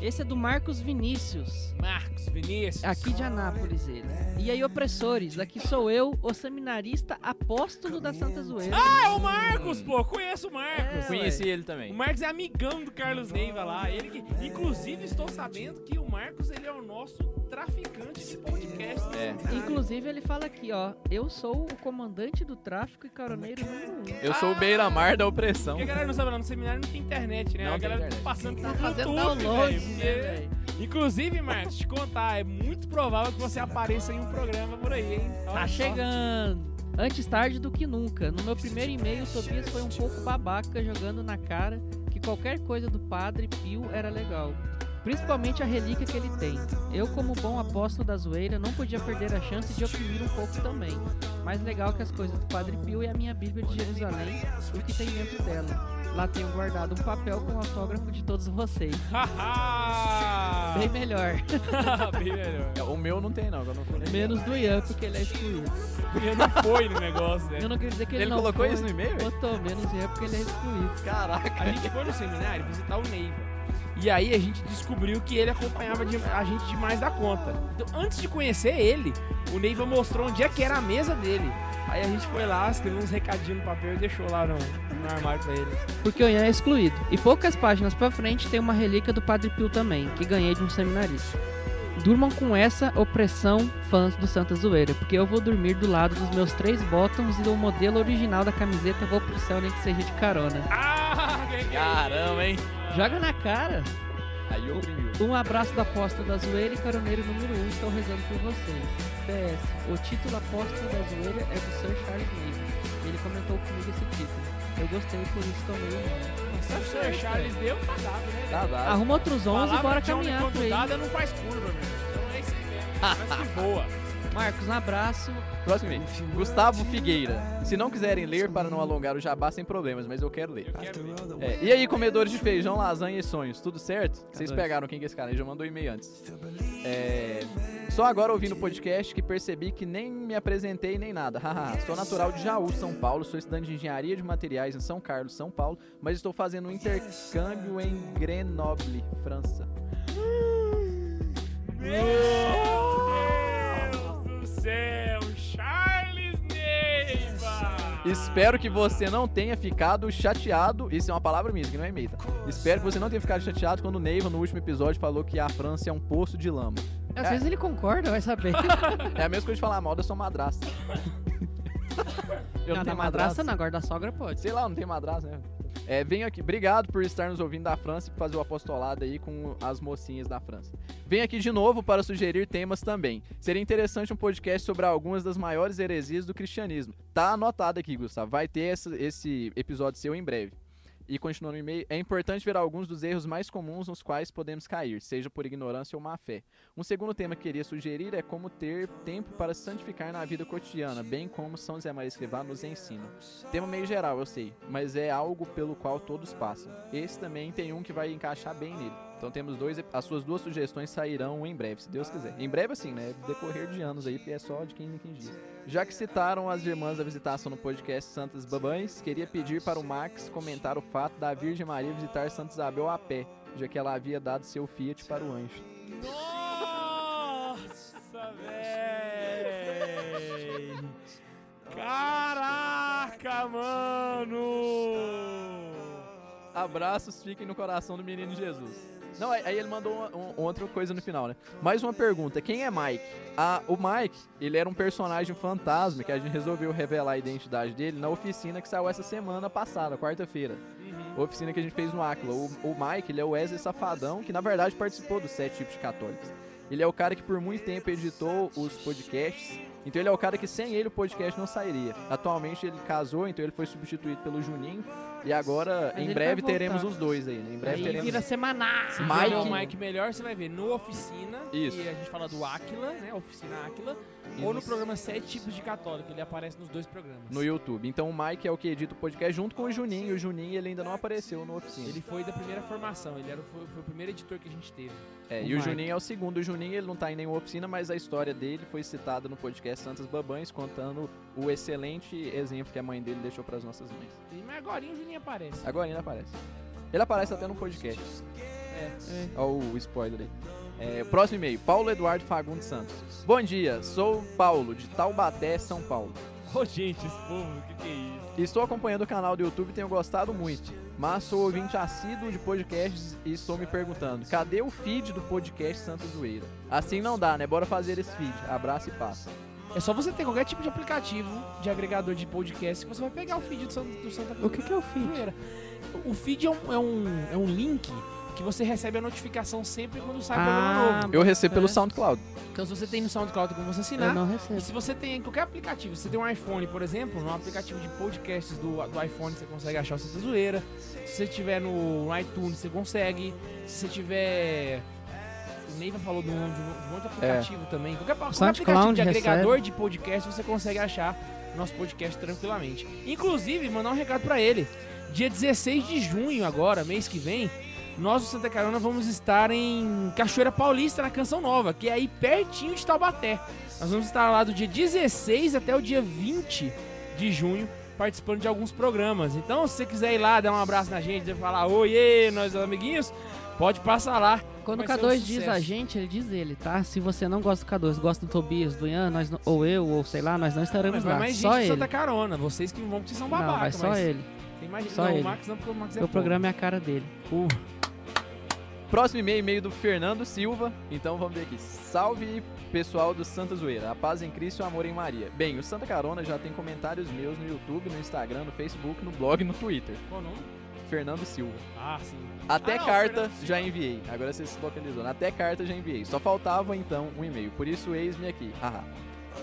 Speaker 6: Esse é do Marcos Vinícius.
Speaker 1: Marcos Vinícius.
Speaker 6: Aqui de Anápolis, ele. E aí, opressores, aqui sou eu, o seminarista apóstolo da Santa Zoeira.
Speaker 1: Ah, é o Marcos, pô. Conheço o Marcos.
Speaker 6: É,
Speaker 4: Conheci ele
Speaker 1: O
Speaker 4: também.
Speaker 1: Marcos é amigão do Carlos Neiva lá. Ele que, inclusive, estou sabendo que o Marcos ele é o nosso traficante de podcast.
Speaker 4: É.
Speaker 6: Inclusive, ele fala aqui, ó. Eu sou o comandante do tráfico e caroneiro número um.
Speaker 4: Eu sou o beira-mar da opressão.
Speaker 1: Porque a galera não sabe, não, no seminário não tem internet, né?
Speaker 4: Não
Speaker 1: a galera tá passando
Speaker 6: Tá
Speaker 1: por
Speaker 6: fazendo
Speaker 1: YouTube,
Speaker 6: download,
Speaker 1: velho,
Speaker 6: né?
Speaker 1: Inclusive, Marcos, te contar, é muito provável que você apareça em um programa por aí, hein? Olha
Speaker 6: Tá
Speaker 1: só.
Speaker 6: chegando. Antes tarde do que nunca. No meu primeiro e-mail, o Tobias foi um pouco babaca, jogando na cara que qualquer coisa do Padre Pio era legal. Principalmente a relíquia que ele tem. Eu, como bom apóstolo da zoeira, não podia perder a chance de oprimir um pouco também. Mais legal que as coisas do Padre Pio é a minha Bíblia de Jerusalém e o que tem dentro dela. Lá tenho guardado um papel com o autógrafo de todos vocês. [LAUGHS] Bem melhor. [LAUGHS]
Speaker 1: Bem melhor.
Speaker 4: É, O meu não tem, não. que Eu não fui
Speaker 6: Menos do Ian, porque ele é excluído.
Speaker 1: Ele não foi no negócio, né?
Speaker 6: Eu não queria dizer que ele,
Speaker 4: Ele
Speaker 6: não
Speaker 4: colocou
Speaker 6: foi.
Speaker 4: isso no e-mail?
Speaker 6: Botou, menos Ian, porque ele é excluído.
Speaker 4: Caraca.
Speaker 1: A gente foi no seminário visitar o Neiva. E aí a gente descobriu que ele acompanhava de- a gente demais da conta. Então, antes de conhecer ele, o Neiva mostrou onde é que era a mesa dele. Aí a gente foi lá, escreveu uns recadinhos no papel e deixou lá no, no armário pra ele.
Speaker 6: Porque o Ian é excluído. E poucas páginas pra frente tem uma relíquia do Padre Pio também, que ganhei de um seminarista. Durmam com essa opressão, fãs do Santa Zoeira, porque eu vou dormir do lado dos meus três bottoms e do modelo original da camiseta Vou pro céu, nem que seja de carona.
Speaker 1: Ah, que que é
Speaker 4: Caramba, hein?
Speaker 6: Joga na cara!
Speaker 4: Aí oprimiu.
Speaker 6: Um abraço da apóstolo da zoeira e caroneiro número 1, um, estou rezando por vocês. PS, o título apóstolo da zoeira é do Sir Charles Navy. Ele comentou comigo esse título. Eu gostei, por isso tomei o nome.
Speaker 1: Se o Sir Charles deu, tá dado, né?
Speaker 4: Tá dado.
Speaker 6: Arruma outros 11 e bora caminhar por aí.
Speaker 1: não faz curva, meu. Então é isso aí mesmo. Mas que boa.
Speaker 6: Marcos, um abraço.
Speaker 4: Próximo e-mail. Gustavo Figueira. Se não quiserem ler para não alongar o jabá, sem problemas, mas eu quero ler.
Speaker 1: Eu quero ver.
Speaker 4: É, e aí, comedores de feijão, lasanha e sonhos, tudo certo? Vocês
Speaker 6: dois.
Speaker 4: pegaram quem que é esse cara? Ele já mandou e-mail antes. É, só agora ouvindo o podcast que percebi que nem me apresentei nem nada. [LAUGHS] Haha, sou natural de Jaú, São Paulo, sou estudante de engenharia de materiais em São Carlos, São Paulo, mas estou fazendo um intercâmbio em Grenoble, França.
Speaker 1: Meu céu, Charles Neiva!
Speaker 4: Espero que você não tenha ficado chateado. Isso é uma palavra minha, isso aqui não é tá? Espero que você não tenha ficado chateado quando o Neiva, no último episódio, falou que a França é um poço de lama.
Speaker 6: Às
Speaker 4: É.
Speaker 6: vezes ele concorda, vai saber. [LAUGHS]
Speaker 4: É a mesma coisa de falar mal da sua madrasta. [LAUGHS] Eu
Speaker 6: não, da madraça não, agora da sogra pode.
Speaker 4: Sei lá, não tem madrasta, né? É, venho aqui, obrigado por estar nos ouvindo da França e por fazer o apostolado aí com as mocinhas da França. Venho aqui de novo para sugerir temas também. Seria interessante um podcast sobre algumas das maiores heresias do cristianismo. Tá anotado aqui, Gustavo. Vai ter esse, esse episódio seu em breve. E continuando o e-mail, é importante ver alguns dos erros mais comuns nos quais podemos cair, seja por ignorância ou má fé. Um segundo tema que queria sugerir é como ter tempo para se santificar na vida cotidiana, bem como São José Maria Escrivá nos ensina. Tema meio geral, eu sei, mas é algo pelo qual todos passam. Esse também tem um que vai encaixar bem nele. Então temos dois, as suas duas sugestões sairão em breve, se Deus quiser. Em breve assim, né? Decorrer de anos aí, porque é só de 15 em 15 dias. Já que citaram as irmãs da visitação no podcast Santas Babães, queria pedir para o Max comentar o fato da Virgem Maria visitar Santa Isabel a pé, já que ela havia dado seu Fiat para o anjo.
Speaker 1: Nossa, véi! Caraca, mano!
Speaker 4: Abraços fiquem no coração do menino Jesus. Não, aí ele mandou uma, um- outra coisa no final, né? Mais uma pergunta: quem é Mike? Ah, o Mike, ele era um personagem fantasma que a gente resolveu revelar a identidade dele na oficina que saiu essa semana passada, quarta-feira. Oficina que a gente fez no Aquila. O, o Mike, ele é o Wesley Safadão, que na verdade participou dos sete tipos de católicos. Ele é o cara que por muito tempo editou os podcasts. Então ele é o cara que sem ele o podcast não sairia. Atualmente ele casou, então ele foi substituído pelo Juninho. E agora,
Speaker 6: Mas
Speaker 4: em breve, teremos os dois aí, né? Em breve
Speaker 6: Aí
Speaker 4: teremos.
Speaker 6: vira semanal.
Speaker 1: Se
Speaker 4: Mike-
Speaker 1: o Mike melhor, você vai ver no Oficina,
Speaker 4: Isso.
Speaker 1: que a gente fala do Aquila, né? Oficina Aquila, Ou no programa Sete Tipos de Católico, ele aparece nos dois programas.
Speaker 4: No YouTube. Então o Mike é o que edita o podcast junto com o Juninho. E o Juninho ele ainda não apareceu no oficina.
Speaker 1: Ele foi da primeira formação, ele era, o- foi, foi o primeiro editor que a gente teve.
Speaker 4: É, e o
Speaker 6: Mike.
Speaker 4: Juninho é o segundo. O Juninho ele não tá em nenhuma oficina, mas a história dele foi citada no podcast Santos Babães, contando o excelente exemplo que a mãe dele deixou para as nossas mães.
Speaker 1: E- Mas agora o Juninho aparece.
Speaker 4: Agora ainda aparece. Ele aparece até no podcast.
Speaker 1: É.
Speaker 4: Olha o spoiler aí. É, próximo e-mail, Paulo Eduardo Fagundes Santos. Bom dia, sou Paulo, de Taubaté, São Paulo.
Speaker 1: Ô, gente, esse povo, o que, que é isso?
Speaker 4: Estou acompanhando o canal do YouTube e tenho gostado muito. Mas sou ouvinte assíduo de podcasts e estou me perguntando: cadê o feed do podcast Santa Zoeira? Assim não dá, né? Bora fazer esse feed. Abraço e passa.
Speaker 1: É só você ter qualquer tipo de aplicativo de agregador de podcast que você vai pegar o feed do Santa, do Santa
Speaker 6: O que, que é o feed?
Speaker 1: Zoeira. O feed é um, é, um, é um link que você recebe a notificação sempre quando sai programa
Speaker 6: Ah,
Speaker 1: novo.
Speaker 4: Eu recebo pelo
Speaker 6: É.
Speaker 4: SoundCloud.
Speaker 1: Então, se você tem no SoundCloud como você
Speaker 6: Eu
Speaker 1: assinar,
Speaker 6: não
Speaker 1: E
Speaker 6: recebo.
Speaker 1: se você tem qualquer aplicativo, se você tem um iPhone, por exemplo, no aplicativo de podcasts do, do iPhone você consegue achar o Santa Zoeira. Se você tiver no, no iTunes, você consegue. Se você tiver. O Neiva falou de um, de um- de um outro aplicativo também. Qualquer, qualquer aplicativo de
Speaker 6: recebe.
Speaker 1: agregador de podcast, você consegue achar nosso podcast tranquilamente. Inclusive, mandar um recado pra ele. Dia 16 de junho, agora, mês que vem, nós do Santa Carona vamos estar em Cachoeira Paulista, na Canção Nova, que é aí pertinho de Taubaté. Nós vamos estar lá do dia 16 até o dia 20 de junho, participando de alguns programas. Então, se você quiser ir lá, dar um abraço na gente, falar oiê, nós amiguinhos, pode passar lá.
Speaker 6: Quando o
Speaker 1: Vai ser um
Speaker 6: K2 diz a gente, ele diz ele, tá? Se você não gosta do K2, gosta do Tobias, do Ian, nós não- ou eu, ou sei lá, nós não estaremos
Speaker 1: Mas vai
Speaker 6: lá.
Speaker 1: mais
Speaker 6: só
Speaker 1: gente
Speaker 6: ele.
Speaker 1: Santa Carona. Vocês que vão, porque são babacas.
Speaker 6: não, vai só
Speaker 1: mas
Speaker 6: ele.
Speaker 1: Tem mais
Speaker 6: Só
Speaker 1: não,
Speaker 6: ele.
Speaker 1: o Max não, porque o Max é
Speaker 6: o programa é a cara dele.
Speaker 1: Uh,
Speaker 4: Próximo e-mail, e-mail do Fernando Silva. Então vamos ver aqui. Salve pessoal do Santa Zoeira. A paz em Cristo e o amor em Maria. Bem, o Santa Carona já tem comentários meus no YouTube, no Instagram, no Facebook, no blog e no Twitter.
Speaker 1: qual o nome?
Speaker 4: Fernando Silva.
Speaker 1: Ah, sim.
Speaker 4: Até
Speaker 1: Ah, não,
Speaker 4: carta já enviei. Agora você se localizou. Até carta já enviei. Só faltava então um e-mail. Por isso, eis-me aqui. Haha.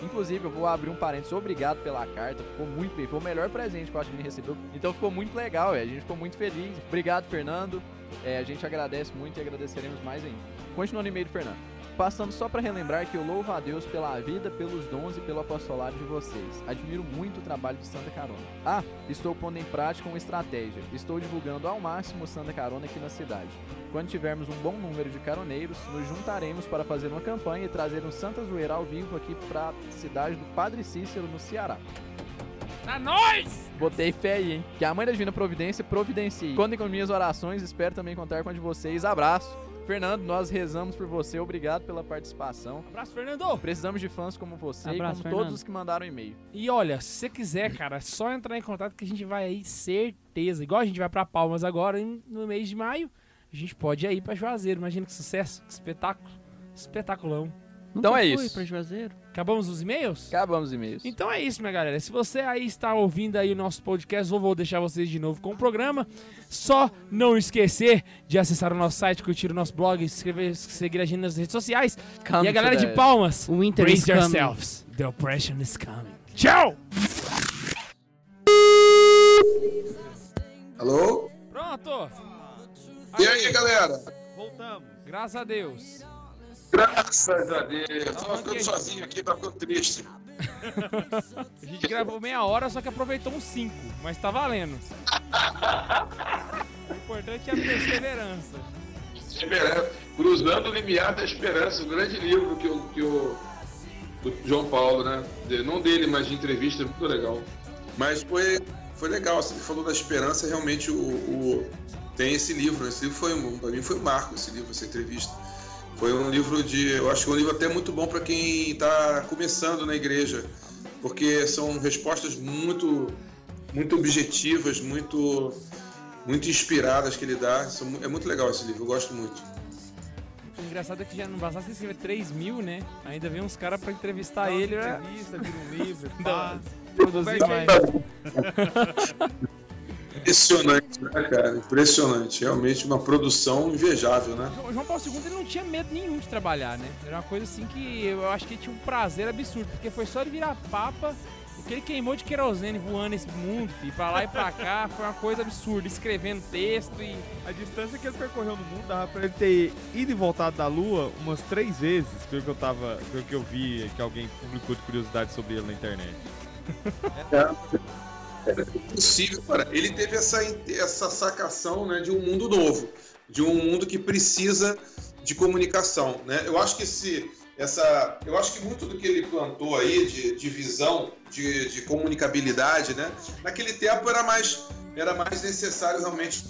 Speaker 4: Inclusive, eu vou abrir um parênteses. Obrigado pela carta. Ficou muito bem. Foi o melhor presente que eu acho que recebeu. Então ficou muito legal, velho. A gente ficou muito feliz. Obrigado, Fernando. É, a gente agradece muito e agradeceremos mais ainda. Continuando o e-mail do Fernando. Passando só para relembrar que eu louvo a Deus pela vida, pelos dons e pelo apostolado de vocês. Admiro muito o trabalho de Santa Carona. Ah, estou pondo em prática uma estratégia. Estou divulgando ao máximo Santa Carona aqui na cidade. Quando tivermos um bom número de caroneiros, nos juntaremos para fazer uma campanha e trazer um Santa Zoeira ao vivo aqui para a cidade do Padre Cícero, no Ceará.
Speaker 1: Tá nós!
Speaker 4: Botei fé aí, hein? Que a Mãe da Divina Providência providencie. Contem com minhas orações, espero também contar com a de vocês. Abraço. Fernando, nós rezamos por você, obrigado pela participação.
Speaker 1: Abraço, Fernando!
Speaker 4: Precisamos de fãs como você
Speaker 6: Abraço,
Speaker 4: e como
Speaker 6: Fernando.
Speaker 4: todos os que mandaram e-mail.
Speaker 1: E olha, se você quiser, cara, é só entrar em contato que a gente vai aí, certeza. Igual a gente vai pra Palmas agora, no mês de maio, a gente pode ir aí pra Juazeiro. Imagina que sucesso, que espetáculo. Espetaculão.
Speaker 4: Então
Speaker 6: Nunca
Speaker 4: é
Speaker 6: fui
Speaker 4: isso.
Speaker 6: pra Juazeiro.
Speaker 1: Acabamos os e-mails?
Speaker 4: Acabamos os e-mails.
Speaker 1: Então é isso, minha galera. Se você aí está ouvindo aí o nosso podcast, eu vou deixar vocês de novo com o programa. Só não esquecer de acessar o nosso site, curtir o nosso blog, se inscrever, seguir a gente nas redes sociais.
Speaker 4: Come
Speaker 1: e a galera
Speaker 4: to
Speaker 1: de
Speaker 4: that.
Speaker 1: Palmas,
Speaker 6: O is
Speaker 1: brace
Speaker 6: coming.
Speaker 1: yourselves. The oppression is coming. Tchau!
Speaker 3: Alô?
Speaker 1: Pronto!
Speaker 3: E aí, galera?
Speaker 2: Voltamos.
Speaker 1: Graças a Deus.
Speaker 3: Graças a Deus. Tava ficando sozinho aqui, tava ficando triste.
Speaker 1: A gente gravou meia hora, só que aproveitou uns cinco, mas tá valendo. O importante é a perseverança.
Speaker 3: Esperança. Cruzando o limiar da esperança, o grande livro que o, que o do João Paulo, né? Não dele, mas de entrevista, muito legal. Mas foi, foi legal, assim, ele falou da esperança, realmente o, o- tem esse livro. Esse livro foi, um- pra mim foi um marco, esse livro, essa entrevista. Foi um livro de. Eu acho que é um livro até muito bom para quem está começando na igreja, porque são respostas muito, muito objetivas, muito, muito inspiradas que ele dá. É muito legal esse livro, eu gosto muito.
Speaker 1: O engraçado é que já não bastasse escrever 3 mil, né? Ainda vem uns caras pra entrevistar ele, né?
Speaker 2: Entrevista, vira um livro, [LAUGHS] pá.
Speaker 1: Produzir mais. [LAUGHS]
Speaker 3: Impressionante, né, cara? Impressionante. Realmente uma produção invejável, né?
Speaker 1: O João Paulo II ele não tinha medo nenhum de trabalhar, né? Era uma coisa assim que eu acho que ele tinha um prazer absurdo, porque foi só ele virar papa, o que ele queimou de querosene voando esse mundo, filho, pra lá e pra cá, foi uma coisa absurda, escrevendo texto e.
Speaker 2: A distância que ele percorreu no mundo dava pra ele ter ido e voltado da Lua umas três vezes, pelo que eu tava. pelo que eu vi que alguém publicou de curiosidade sobre ele na internet.
Speaker 3: É possível, cara. Ele teve essa, essa sacação né, de um mundo novo, de um mundo que precisa de comunicação. Né? Eu acho que se essa, eu acho que muito do que ele plantou aí de, de visão, de, de comunicabilidade, né? Naquele tempo era mais, era mais necessário realmente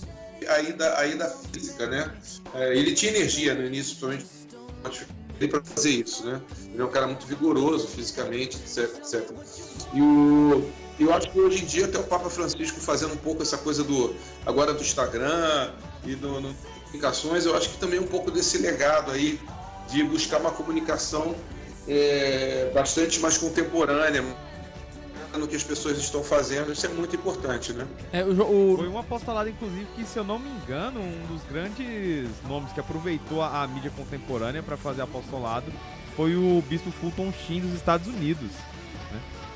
Speaker 3: aí da, aí da física, né? É, ele tinha energia no início, principalmente para fazer isso, né? Ele é um cara muito vigoroso fisicamente, etc, etc. E o, eu acho que hoje em dia até o Papa Francisco fazendo um pouco essa coisa do agora do Instagram e do, no comunicações, eu acho que também um pouco desse legado aí de buscar uma comunicação é, bastante mais contemporânea no que as pessoas estão fazendo, isso é muito importante, né?
Speaker 1: É, o, o...
Speaker 2: Foi um apostolado, inclusive, que, se eu não me engano, um dos grandes nomes que aproveitou a, a mídia contemporânea para fazer apostolado foi o Bispo Fulton Sheen dos Estados Unidos.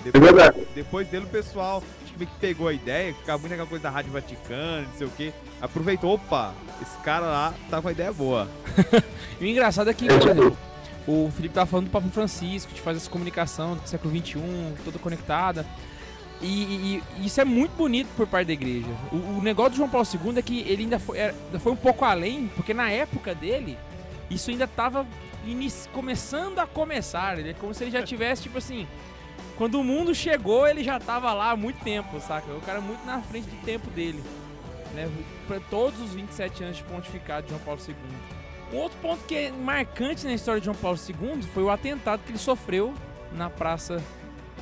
Speaker 2: Né? Depois,
Speaker 3: é.
Speaker 2: Depois dele, o pessoal acho que pegou a ideia, ficava muito aquela coisa da Rádio Vaticana, não sei o que. Aproveitou, opa, esse cara lá tá com a ideia boa. [LAUGHS]
Speaker 1: e o engraçado é que, por exemplo, o Felipe tava falando do Papa Francisco, de fazer essa comunicação do século XXI, toda conectada. E, e, e, isso é muito bonito por parte da igreja. O, o, negócio do João Paulo II é que ele ainda foi, era, foi um pouco além, porque na época dele, isso ainda estava começando a começar. Ele é como se ele já tivesse, tipo assim, quando o mundo chegou, ele já tava lá há muito tempo, saca? O cara muito na frente do tempo dele. Né? Pra todos os 27 anos de pontificado de João Paulo II. Um outro ponto que é marcante na história de João Paulo II foi o atentado que ele sofreu na Praça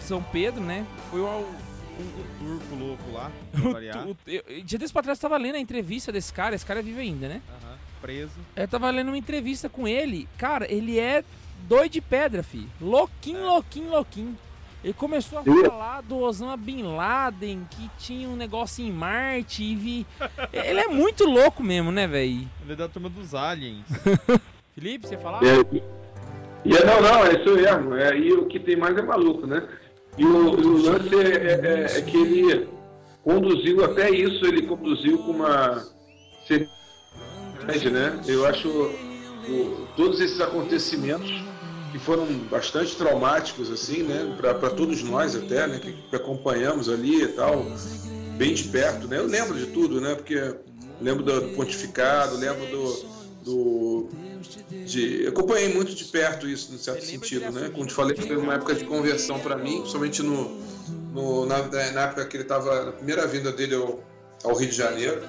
Speaker 1: São Pedro, né? Foi o, o,
Speaker 2: o turco louco lá, [LAUGHS]
Speaker 1: o, eu, dia desse pra trás eu tava lendo a entrevista desse cara, esse cara vive ainda, né?
Speaker 2: Uhum, preso.
Speaker 1: Eu tava lendo uma entrevista com ele. Cara, ele é doido de pedra, fi. Louquinho, é. louquinho, louquinho. Ele começou a falar do Osama Bin Laden, que tinha um negócio em Marte e vi... [LAUGHS] Ele é muito louco mesmo, né, velho?
Speaker 2: Ele é da turma dos aliens. [LAUGHS]
Speaker 1: Felipe, você falar?
Speaker 3: É, e, é, não, não, é isso mesmo. É, e o que tem mais é maluco, né? E o, o lance é, é, é, é que ele conduziu, até isso ele conduziu com uma seriedade, né? Eu acho o, todos esses acontecimentos que foram bastante traumáticos, assim, né, para todos nós até, né, que, que, acompanhamos ali e tal, bem de perto, né, eu lembro de tudo, né, porque lembro do, do pontificado, lembro do, do de, acompanhei muito de perto isso, no certo sentido, né, como te falei, foi uma época de conversão para mim, principalmente no, no na, na, época que ele estava, na primeira vinda dele ao, ao Rio de Janeiro,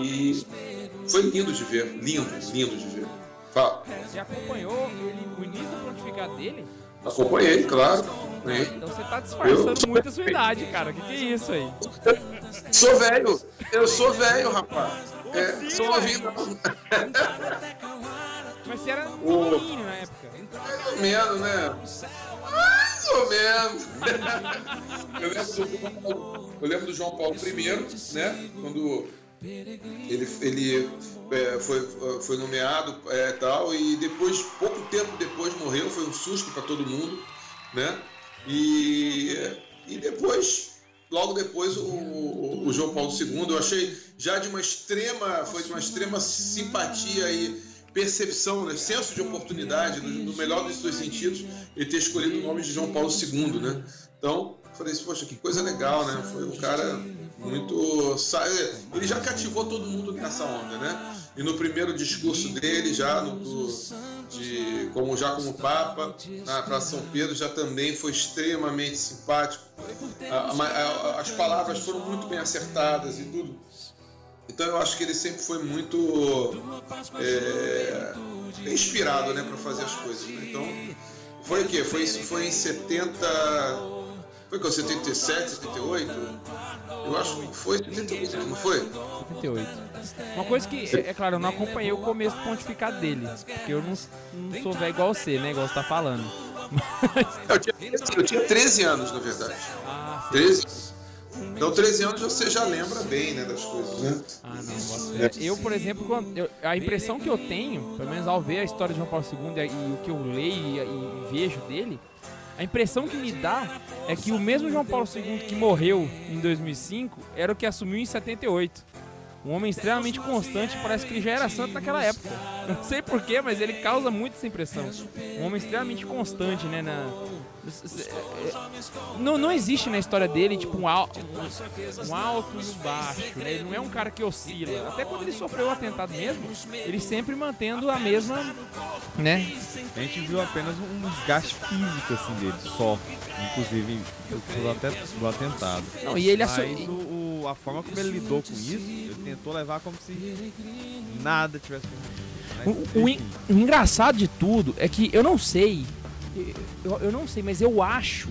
Speaker 3: e foi lindo de ver, lindo, lindo de ver.
Speaker 1: Fala. Você acompanhou o início do pontificado dele?
Speaker 3: Acompanhei, claro.
Speaker 1: Então você tá disfarçando eu... muito a sua idade, cara. O que, que é isso aí? [LAUGHS]
Speaker 3: Sou velho. Eu sou velho, rapaz. É, assim, sou novinho. [LAUGHS]
Speaker 1: Mas você era um menino na época.
Speaker 3: Mais ou menos, né? Mais ou menos. eu, lembro do, eu lembro do João Paulo I, né? Quando ele, ele é, foi, foi nomeado é, tal e depois pouco tempo depois morreu foi um susto para todo mundo né? E, e depois logo depois o, o, João Paulo II eu achei já de uma extrema foi de uma extrema simpatia e percepção né? Senso de oportunidade no, no melhor dos seus sentidos ele ter escolhido o nome de João Paulo II né? Então falei assim, poxa que coisa legal né foi um cara muito. Ele já cativou todo mundo nessa onda, né? E no primeiro discurso dele, já no, de, como já como Papa, para São Pedro, já também foi extremamente simpático. as palavras foram muito bem acertadas e tudo. Então eu acho que ele sempre foi muito é, inspirado né, para fazer as coisas. Né? Então, foi o quê? Foi, foi em 70 foi com 77, 78? Eu acho que foi 78, não foi?
Speaker 1: 78. Uma coisa que, é, é claro, eu não acompanhei o começo do pontificado dele. Porque eu não, não sou velho igual você, né? Igual você tá falando.
Speaker 3: Mas... Eu, tinha, eu tinha 13 anos, na verdade. Ah, 13 Então, 13 anos você já lembra bem, né, das coisas, né?
Speaker 1: Ah, não, ver. Eu, por exemplo, quando, eu- a impressão que eu tenho, pelo menos ao ver a história de João Paulo II e, e o que eu leio e, e vejo dele, a impressão que me dá é que o mesmo João Paulo II que morreu em 2005 era o que assumiu em 78. Um homem extremamente constante, parece que ele já era santo naquela época. [LAUGHS] Não sei porquê, mas ele causa muito essa impressão. Um homem extremamente constante, né? Na... Não, não existe na história dele, tipo, um, al... um alto e um baixo, né? Ele não é um cara que oscila. Até quando ele sofreu o atentado mesmo, ele sempre mantendo a mesma, né?
Speaker 2: A gente viu apenas um desgaste físico assim dele, só. Inclusive do, até- do atentado.
Speaker 1: Não, e ele
Speaker 2: Mas
Speaker 1: assu-
Speaker 2: o, o- a forma como ele lidou com isso, ele tentou levar como se nada tivesse acontecido.
Speaker 1: O, o o engraçado de tudo é que eu não sei. Eu, eu não sei, mas eu acho.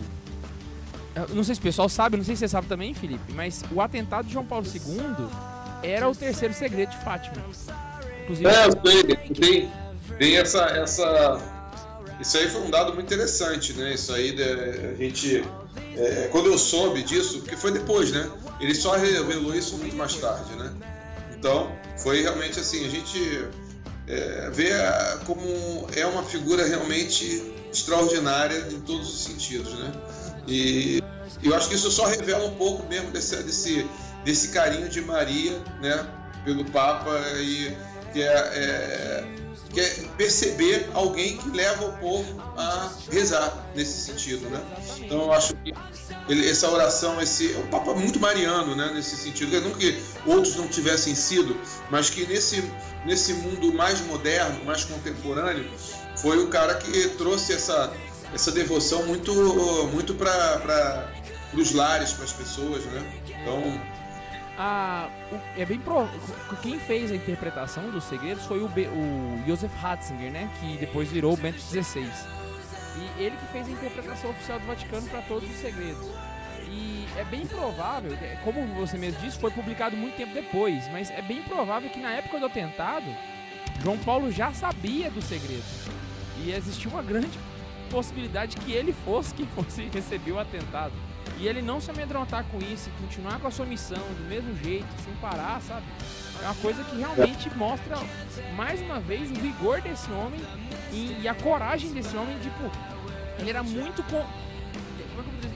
Speaker 1: eu não sei se o pessoal sabe, não sei se você sabe também, Felipe, mas o atentado de João Paulo II era o terceiro segredo de Fátima. Inclusive,
Speaker 3: É, eu sei, tem, tem essa, essa. Isso aí foi um dado muito interessante, né? Isso aí a gente. É, quando eu soube disso, porque foi depois, né? Ele só revelou isso muito mais tarde, né? Então, foi realmente assim, a gente é, vê como é uma figura realmente extraordinária em todos os sentidos, né? E eu acho que isso só revela um pouco mesmo desse, desse, desse carinho de Maria, né? Pelo Papa e que é, é, que é perceber alguém que leva o povo a rezar nesse sentido, né? Então eu acho que ele- essa oração, esse é um Papa muito mariano, né? Nesse sentido, não que outros não tivessem sido, mas que nesse nesse mundo mais moderno, mais contemporâneo, foi o cara que trouxe essa essa devoção muito muito para os lares, para as pessoas, né? Então
Speaker 1: a- o- é bem pro, quem fez a interpretação dos segredos foi o, o Joseph Ratzinger, né? Que depois virou o Bento XVI. E ele que fez a interpretação oficial do Vaticano para todos os segredos. E é bem provável, é, como você mesmo disse, foi publicado muito tempo depois, mas é bem provável que na época do atentado, João Paulo já sabia do segredo. E existia uma grande possibilidade que ele fosse quem fosse [LAUGHS] receber o atentado. E ele não se amedrontar com isso e continuar com a sua missão do mesmo jeito, sem parar, sabe? É uma coisa que realmente mostra, mais uma vez, o vigor desse homem e, e a coragem desse homem. Tipo, ele era muito. Con... é?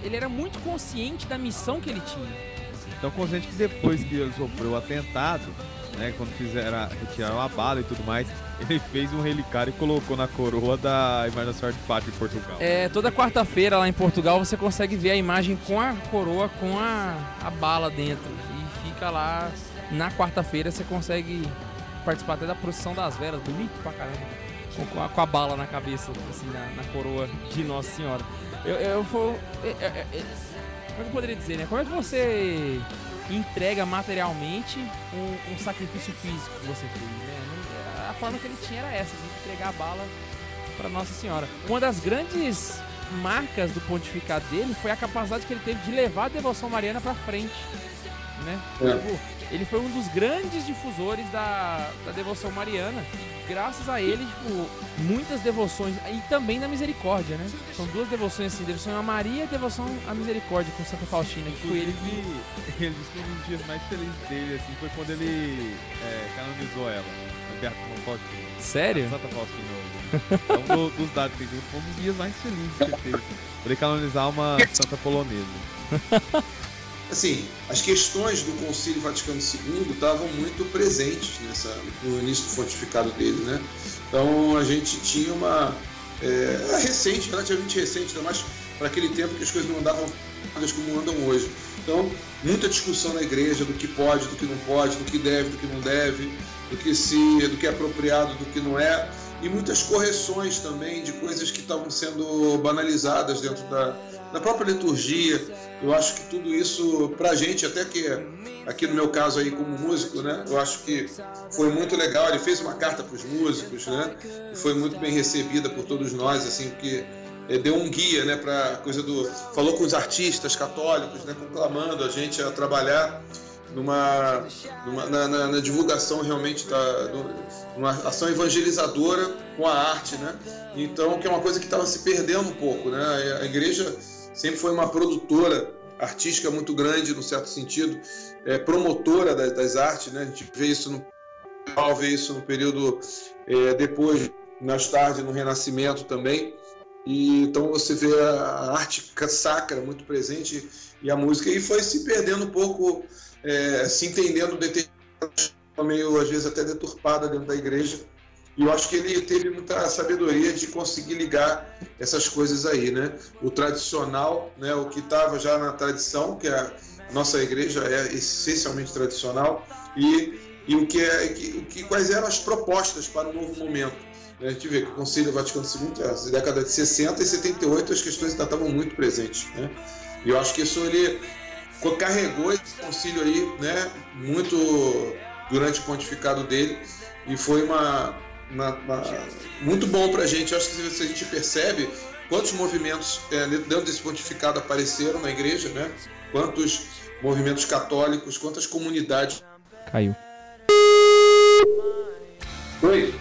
Speaker 1: Ele era muito consciente da missão que ele tinha.
Speaker 2: Então consciente que depois que ele sofreu o atentado, né, quando fizeram retiraram a bala e tudo mais, ele fez um relicário e colocou na coroa da imagem da Senhora de Fátima em Portugal.
Speaker 1: É, toda quarta-feira lá em Portugal você consegue ver a imagem com a coroa, com a, a bala dentro. E fica lá. Na quarta-feira você consegue participar até da procissão das velas, bonito pra caramba. Com, a, com a bala na cabeça, assim, na, na coroa de Nossa Senhora. Eu, eu é, é, é, como é que eu poderia dizer, né? Como é que você entrega materialmente um, um sacrifício físico que você fez, né? Não- A forma que ele tinha era essa, de entregar a bala para Nossa Senhora. Uma das grandes marcas do pontificado dele foi a capacidade que ele teve de levar a devoção mariana para frente, né?
Speaker 3: É.
Speaker 1: Tipo, ele foi um dos grandes difusores da, da devoção mariana. Graças a ele, tipo, muitas devoções e também da misericórdia, né? São duas devoções assim, devoção a Maria e devoção à misericórdia com Santa Faustina, que foi ele que [LAUGHS]
Speaker 2: ele disse que um dos dias mais felizes dele assim, foi quando ele é, canonizou ela, a Beata Faustina.
Speaker 1: Sério?
Speaker 2: A Santa Faustina. É um do- dos dados que ele deu, foi um dos dias mais felizes que ele teve. assim, Por ele canonizar uma santa polonesa. [LAUGHS]
Speaker 3: assim, as questões do Concílio Vaticano II estavam muito presentes nessa, no início do pontificado dele, né? Então a gente tinha uma é, recente, relativamente recente, ainda mais para aquele tempo que as coisas não andavam como andam hoje. Então, muita discussão na igreja do que pode, do que não pode, do que deve, do que não deve, do que se, do que é apropriado, do que não é, e muitas correções também de coisas que estavam sendo banalizadas dentro da, da própria liturgia. Eu acho que tudo isso, pra gente, até que aqui no meu caso aí como músico, né? Eu acho que foi muito legal. Ele fez uma carta para os músicos, né? E foi muito bem recebida por todos nós, assim, porque eh, deu um guia, né? Para coisa do, falou com os artistas católicos, né? Conclamando a gente a trabalhar numa, numa na, na- na divulgação realmente da do- uma ação evangelizadora com a arte, né? Então, que é uma coisa que estava se perdendo um pouco, né? A igreja sempre foi uma produtora artística muito grande, no certo sentido, é, promotora das, das, artes, né? A gente vê isso no vê isso no período é, depois, mais tarde, no Renascimento também. E então você vê a arte sacra muito presente e a música e foi se perdendo um pouco, é, se entendendo meio às vezes até deturpada dentro da igreja e eu acho que ele teve muita sabedoria de conseguir ligar essas coisas aí, né? O tradicional, né? O que estava já na tradição, que a nossa igreja é essencialmente tradicional, e, e o que é, o que, quais eram as propostas para o novo momento. Né? A gente vê que o Concílio Vaticano II, na década de 60 e 78, as questões ainda estavam muito presentes, né? E eu acho que isso ele carregou esse concílio aí, né? Muito durante o pontificado dele e foi uma uma, uma, muito bom para a gente. Eu acho que se a gente percebe quantos movimentos é, dentro desse pontificado apareceram na igreja, né? Quantos movimentos católicos, quantas comunidades.
Speaker 1: Caiu.
Speaker 3: Oi.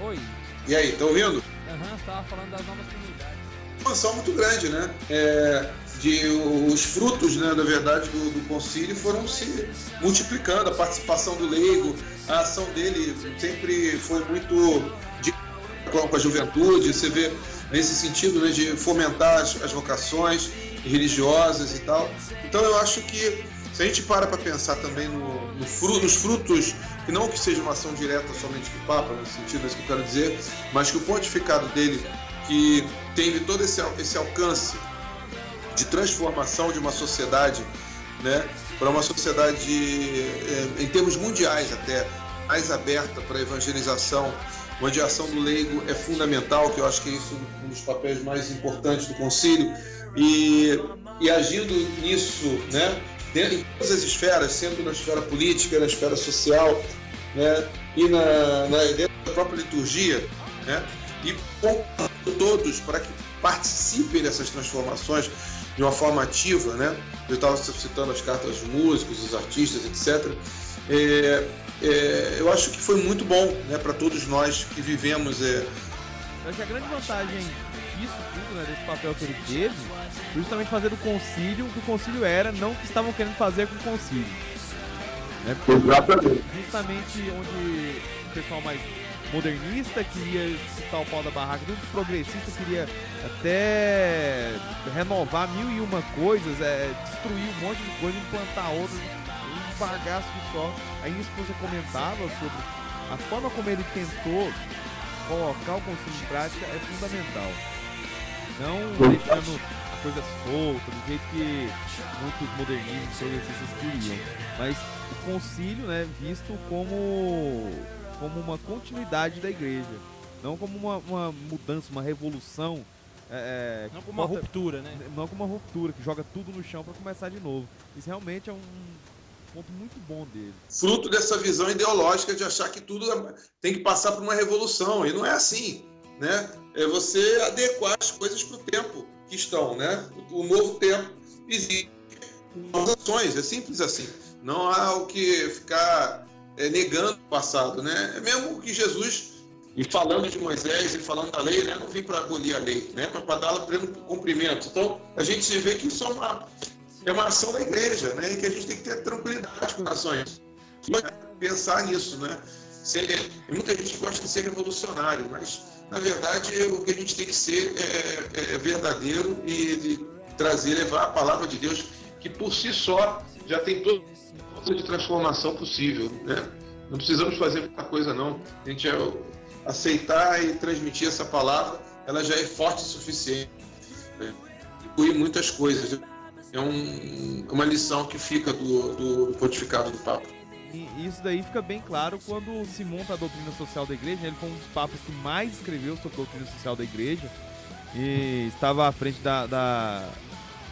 Speaker 1: Oi.
Speaker 3: E aí, tá ouvindo?
Speaker 1: Aham, uhum, você tava falando das novas comunidades.
Speaker 3: Uma expansão muito grande, né? É, de os frutos, né, na verdade, do, do concílio foram se multiplicando, a participação do leigo, a ação dele sempre foi muito de, com a juventude, você vê nesse sentido né, de fomentar as, as vocações religiosas e tal. Então eu acho que se a gente para para pensar também no, no nos frutos, que não que seja uma ação direta somente do Papa, no sentido é isso que eu quero dizer, mas que o pontificado dele, que teve todo esse, esse alcance de transformação de uma sociedade, né, para uma sociedade é, em termos mundiais até mais aberta para a evangelização, onde a ação do leigo é fundamental, que eu acho que é isso um dos papéis mais importantes do concílio, e, e agindo nisso, né, dentro, em todas as esferas, sendo na esfera política, na esfera social, né, e na, na dentro da própria liturgia, né, e convidando todos para que participem dessas transformações de uma forma ativa, né? Eu estava citando as cartas dos músicos, dos artistas, etc. É, é, eu acho que foi muito bom né, para todos nós que vivemos. É...
Speaker 2: Eu acho que a grande vantagem disso tudo, né, desse papel que ele teve, justamente fazer do concílio o que o concílio era, não o que estavam querendo fazer com o concílio. Né? Justamente onde o pessoal mais modernista queria citar o pau da barraca, dos progressistas queria até renovar mil e uma coisas, é, destruir um monte de coisa, implantar outras, um bagaço só. Aí minha esposa comentava sobre a forma como ele tentou colocar o consumo em prática é fundamental. Não deixando a coisa solta, do jeito que muitos modernistas progressistas queriam. Mas o concílio, né, visto como como uma continuidade da igreja, não como uma, uma mudança, uma revolução.
Speaker 1: É, é não como uma ruptura, né?
Speaker 2: Não como uma ruptura, que joga tudo no chão para começar de novo. Isso realmente é um ponto muito bom dele.
Speaker 3: Fruto dessa visão ideológica de achar que tudo é, tem que passar por uma revolução. E não é assim. Né? É você adequar as coisas para o tempo que estão. Né? O novo tempo exige novas ações. É simples assim. Não há o que ficar é, negando o passado, né? É mesmo que Jesus, e falando de Moisés e falando da lei, né, não vem para abolir a lei, né? Para dar ela pleno cumprimento. Então, a gente vê que isso é uma, é uma ação da igreja, né? E que a gente tem que ter tranquilidade com ações. Pensar nisso, né? Ser, muita gente gosta de ser revolucionário, mas na verdade o que a gente tem que ser é, é, é verdadeiro e trazer, levar a palavra de Deus, que por si só já tem todo de transformação possível. Né? Não precisamos fazer muita coisa, não. A gente é aceitar e transmitir essa palavra, ela já é forte o suficiente. Né? Muitas coisas. É um, uma lição que fica do, do, do pontificado do Papa.
Speaker 2: E isso daí fica bem claro quando se monta a doutrina social da igreja. Ele foi um dos papas que mais escreveu sobre a doutrina social da igreja e estava à frente da, da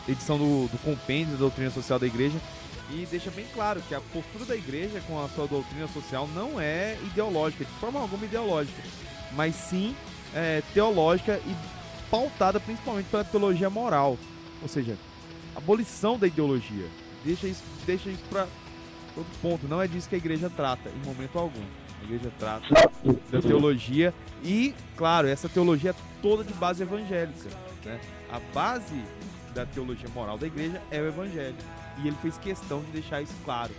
Speaker 2: edição do, do compêndio da doutrina social da igreja e deixa bem claro que a postura da igreja com a sua doutrina social não é ideológica, de forma alguma ideológica, mas sim é, teológica e pautada principalmente pela teologia moral, ou seja, abolição da ideologia. Deixa isso, deixa isso para outro ponto. Não é disso que a igreja trata em momento algum. A igreja trata da teologia e, claro, essa teologia é toda de base evangélica. Né? A base da teologia moral da igreja é o evangelho. E ele fez questão de deixar isso claro.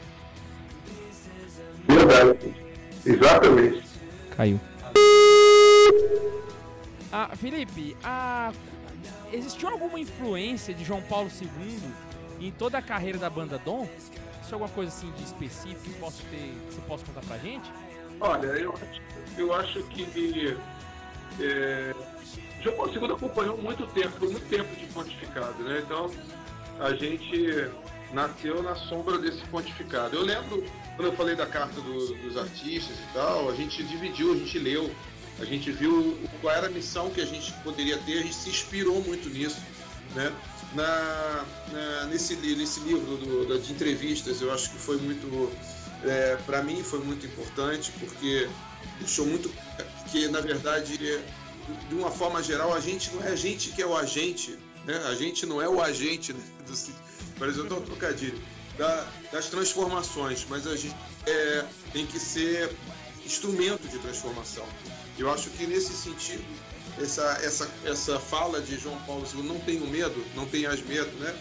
Speaker 3: Verdade. Exatamente.
Speaker 1: Caiu. Ah, Felipe, ah, existiu alguma influência de João Paulo II em toda a carreira da banda Dom? Existe alguma coisa assim de específico que, posso ter, que você possa contar pra gente?
Speaker 3: Olha, eu, eu acho que é, João Paulo II acompanhou muito tempo, foi muito tempo de pontificado, né? Então a gente nasceu na sombra desse pontificado. Eu lembro quando eu falei da carta do, dos artistas e tal, a gente dividiu, a gente leu, a gente viu qual era a missão que a gente poderia ter, a gente se inspirou muito nisso, né? Na, na nesse, nesse livro do, de entrevistas, eu acho que foi muito, é, para mim foi muito importante, porque deixou muito que, na verdade, de uma forma geral, a gente não é a gente que é o agente, né? A gente não é o agente né? do, exemplo, um trocadilho da, das transformações, mas a gente é, tem que ser instrumento de transformação. Eu acho que nesse sentido, essa, essa, essa fala de João Paulo II, não tenho medo, não tenhas medo, né?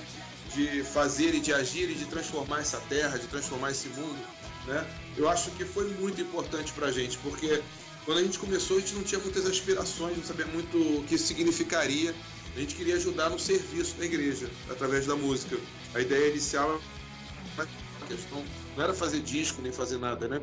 Speaker 3: De fazer e de agir e de transformar essa terra, de transformar esse mundo, né? Eu acho que foi muito importante para a gente, porque quando a gente começou, a gente não tinha muitas aspirações, não sabia muito o que significaria. A gente queria ajudar no serviço da igreja, através da música. A ideia inicial a questão não era fazer disco nem fazer nada, né?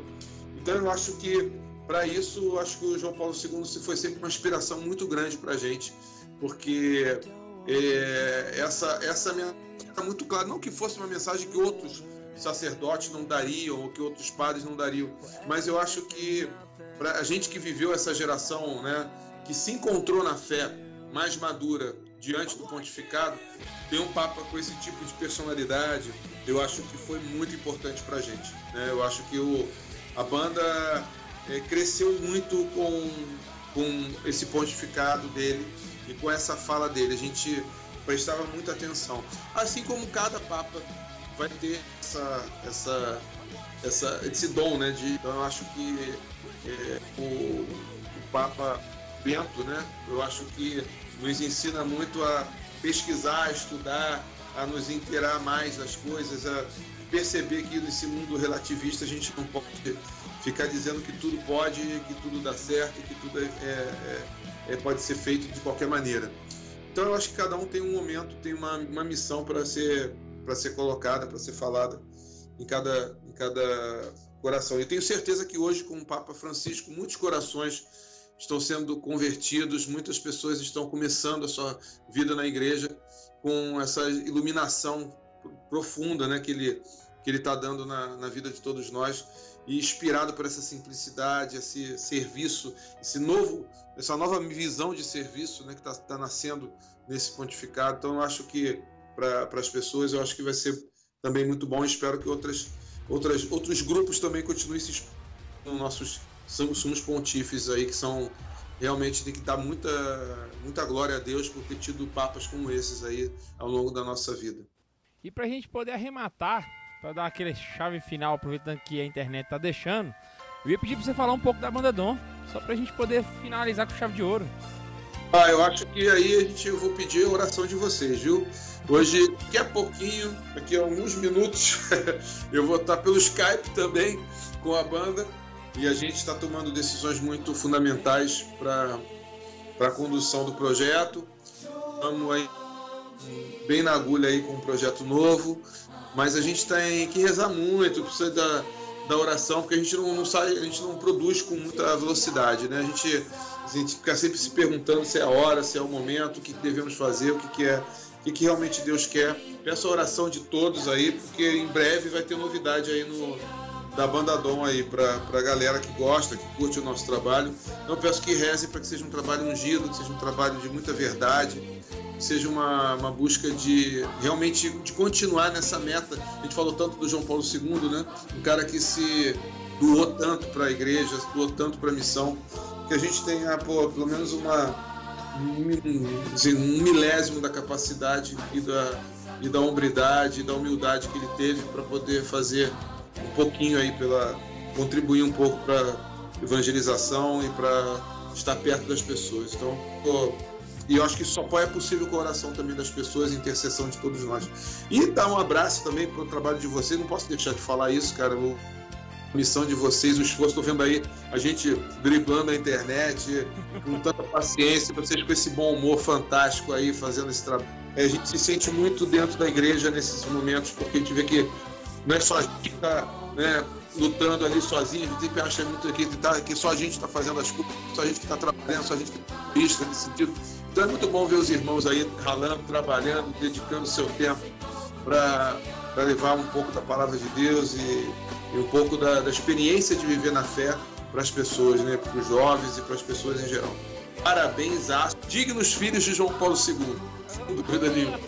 Speaker 3: Então eu acho que para isso, acho que o João Paulo II foi sempre uma inspiração muito grande para a gente, porque é, essa essa está muito clara, não que fosse uma mensagem que outros sacerdotes não dariam ou que outros padres não dariam, mas eu acho que para a gente que viveu essa geração, né, que se encontrou na fé mais madura diante do pontificado, ter um papa com esse tipo de personalidade, eu acho que foi muito importante para a gente. Né? Eu acho que o, a banda é, cresceu muito com, com esse pontificado dele e com essa fala dele. A gente prestava muita atenção. Assim como cada papa vai ter essa, essa, essa, esse dom, né? De, então eu acho que é, o, o Papa Bento, né? Eu acho que nos ensina muito a pesquisar, a estudar, a nos inteirar mais das coisas, a perceber que nesse mundo relativista a gente não pode ficar dizendo que tudo pode, que tudo dá certo, que tudo é, é, é, pode ser feito de qualquer maneira. Então eu acho que cada um tem um momento, tem uma, uma missão para ser para ser colocada, para ser falada em cada em cada coração. E tenho certeza que hoje com o Papa Francisco muitos corações estão sendo convertidos, muitas pessoas estão começando a sua vida na igreja com essa iluminação profunda né, que ele que ele está dando na, na vida de todos nós e inspirado por essa simplicidade, esse serviço, esse novo, essa nova visão de serviço né, que está tá nascendo nesse pontificado. Então, eu acho que para as pessoas, eu acho que vai ser também muito bom. Espero que outras, outras, outros grupos também continuem se nossos sumos pontífices aí, que são realmente tem que dar muita, muita glória a Deus por ter tido papas como esses aí ao longo da nossa vida.
Speaker 1: E para a gente poder arrematar, para dar aquele chave final, aproveitando que a internet tá deixando, eu ia pedir para você falar um pouco da banda Dom, só para a gente poder finalizar com chave de ouro.
Speaker 3: Ah, eu acho que aí a gente eu vou pedir a oração de vocês, viu? Hoje, daqui a pouquinho, daqui a alguns minutos, [LAUGHS] eu vou estar pelo Skype também com a banda e a gente está tomando decisões muito fundamentais para a condução do projeto. Estamos aí bem na agulha aí com um projeto novo, mas a gente tem que rezar muito, precisa da, da oração, porque a gente não, não sai, a gente não produz com muita velocidade, né? A gente, a gente fica sempre se perguntando se é a hora, se é o momento, o que devemos fazer, o que, que é, o que, que realmente Deus quer. Peço a oração de todos aí, porque em breve vai ter novidade aí no, da banda Dom aí para a galera que gosta, que curte o nosso trabalho. Então peço que rezem para que seja um trabalho ungido, que seja um trabalho de muita verdade, que seja uma, uma busca de realmente de continuar nessa meta. A gente falou tanto do João Paulo II, né? Um cara que se doou tanto para a igreja, doou tanto para a missão, que a gente tenha pô, pelo menos uma um milésimo da capacidade e da, e da hombridade e da humildade que ele teve para poder fazer um pouquinho aí pela contribuir um pouco para evangelização e para estar perto das pessoas. Então, tô E eu acho que só é possível com a oração também das pessoas, intercessão de todos nós. E dar um abraço também para o trabalho de vocês, não posso deixar de falar isso, cara. O, a missão de vocês, o esforço, estou vendo aí a gente driblando a internet, com tanta paciência, vocês com esse bom humor fantástico aí, fazendo esse trabalho. É, a gente se sente muito dentro da igreja nesses momentos, porque a gente vê que não é só a gente que está né, lutando ali sozinho, a gente sempre acha muito que, tá, que só a gente está fazendo as coisas, só a gente que está trabalhando, só a gente que está vista nesse sentido. Então é muito bom ver os irmãos aí ralando, trabalhando, dedicando seu tempo para levar um pouco da palavra de Deus e, e um pouco da, da, experiência de viver na fé para as pessoas, né, para os jovens e para as pessoas em geral. Parabéns a dignos filhos de João Paulo II. Sem dúvida nenhuma.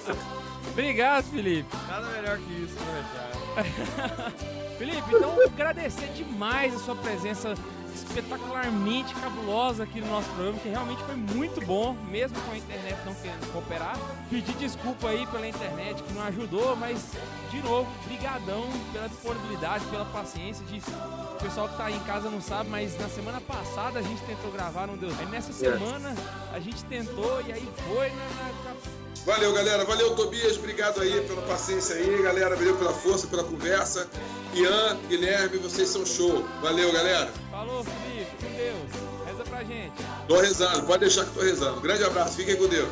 Speaker 1: Obrigado, Felipe.
Speaker 2: Nada melhor que isso, né, cara? [LAUGHS]
Speaker 1: Felipe, então agradecer demais a sua presença espetacularmente cabulosa aqui no nosso programa, que realmente foi muito bom, mesmo com a internet não querendo cooperar. Pedir desculpa aí pela internet que não ajudou, mas de novo, brigadão pela disponibilidade, pela paciência. De... O pessoal que tá aí em casa não sabe, mas na semana passada a gente tentou gravar, não deu. Aí nessa semana a gente tentou e aí foi na, na...
Speaker 3: Valeu, galera. Valeu, Tobias. Obrigado aí pela paciência aí, galera. Valeu pela força, pela conversa. Ian, Guilherme, vocês são show. Valeu, galera.
Speaker 1: Falou, Felipe. Com Deus. Reza pra gente.
Speaker 3: Tô rezando. Pode deixar que tô rezando. Grande abraço. Fiquem com Deus.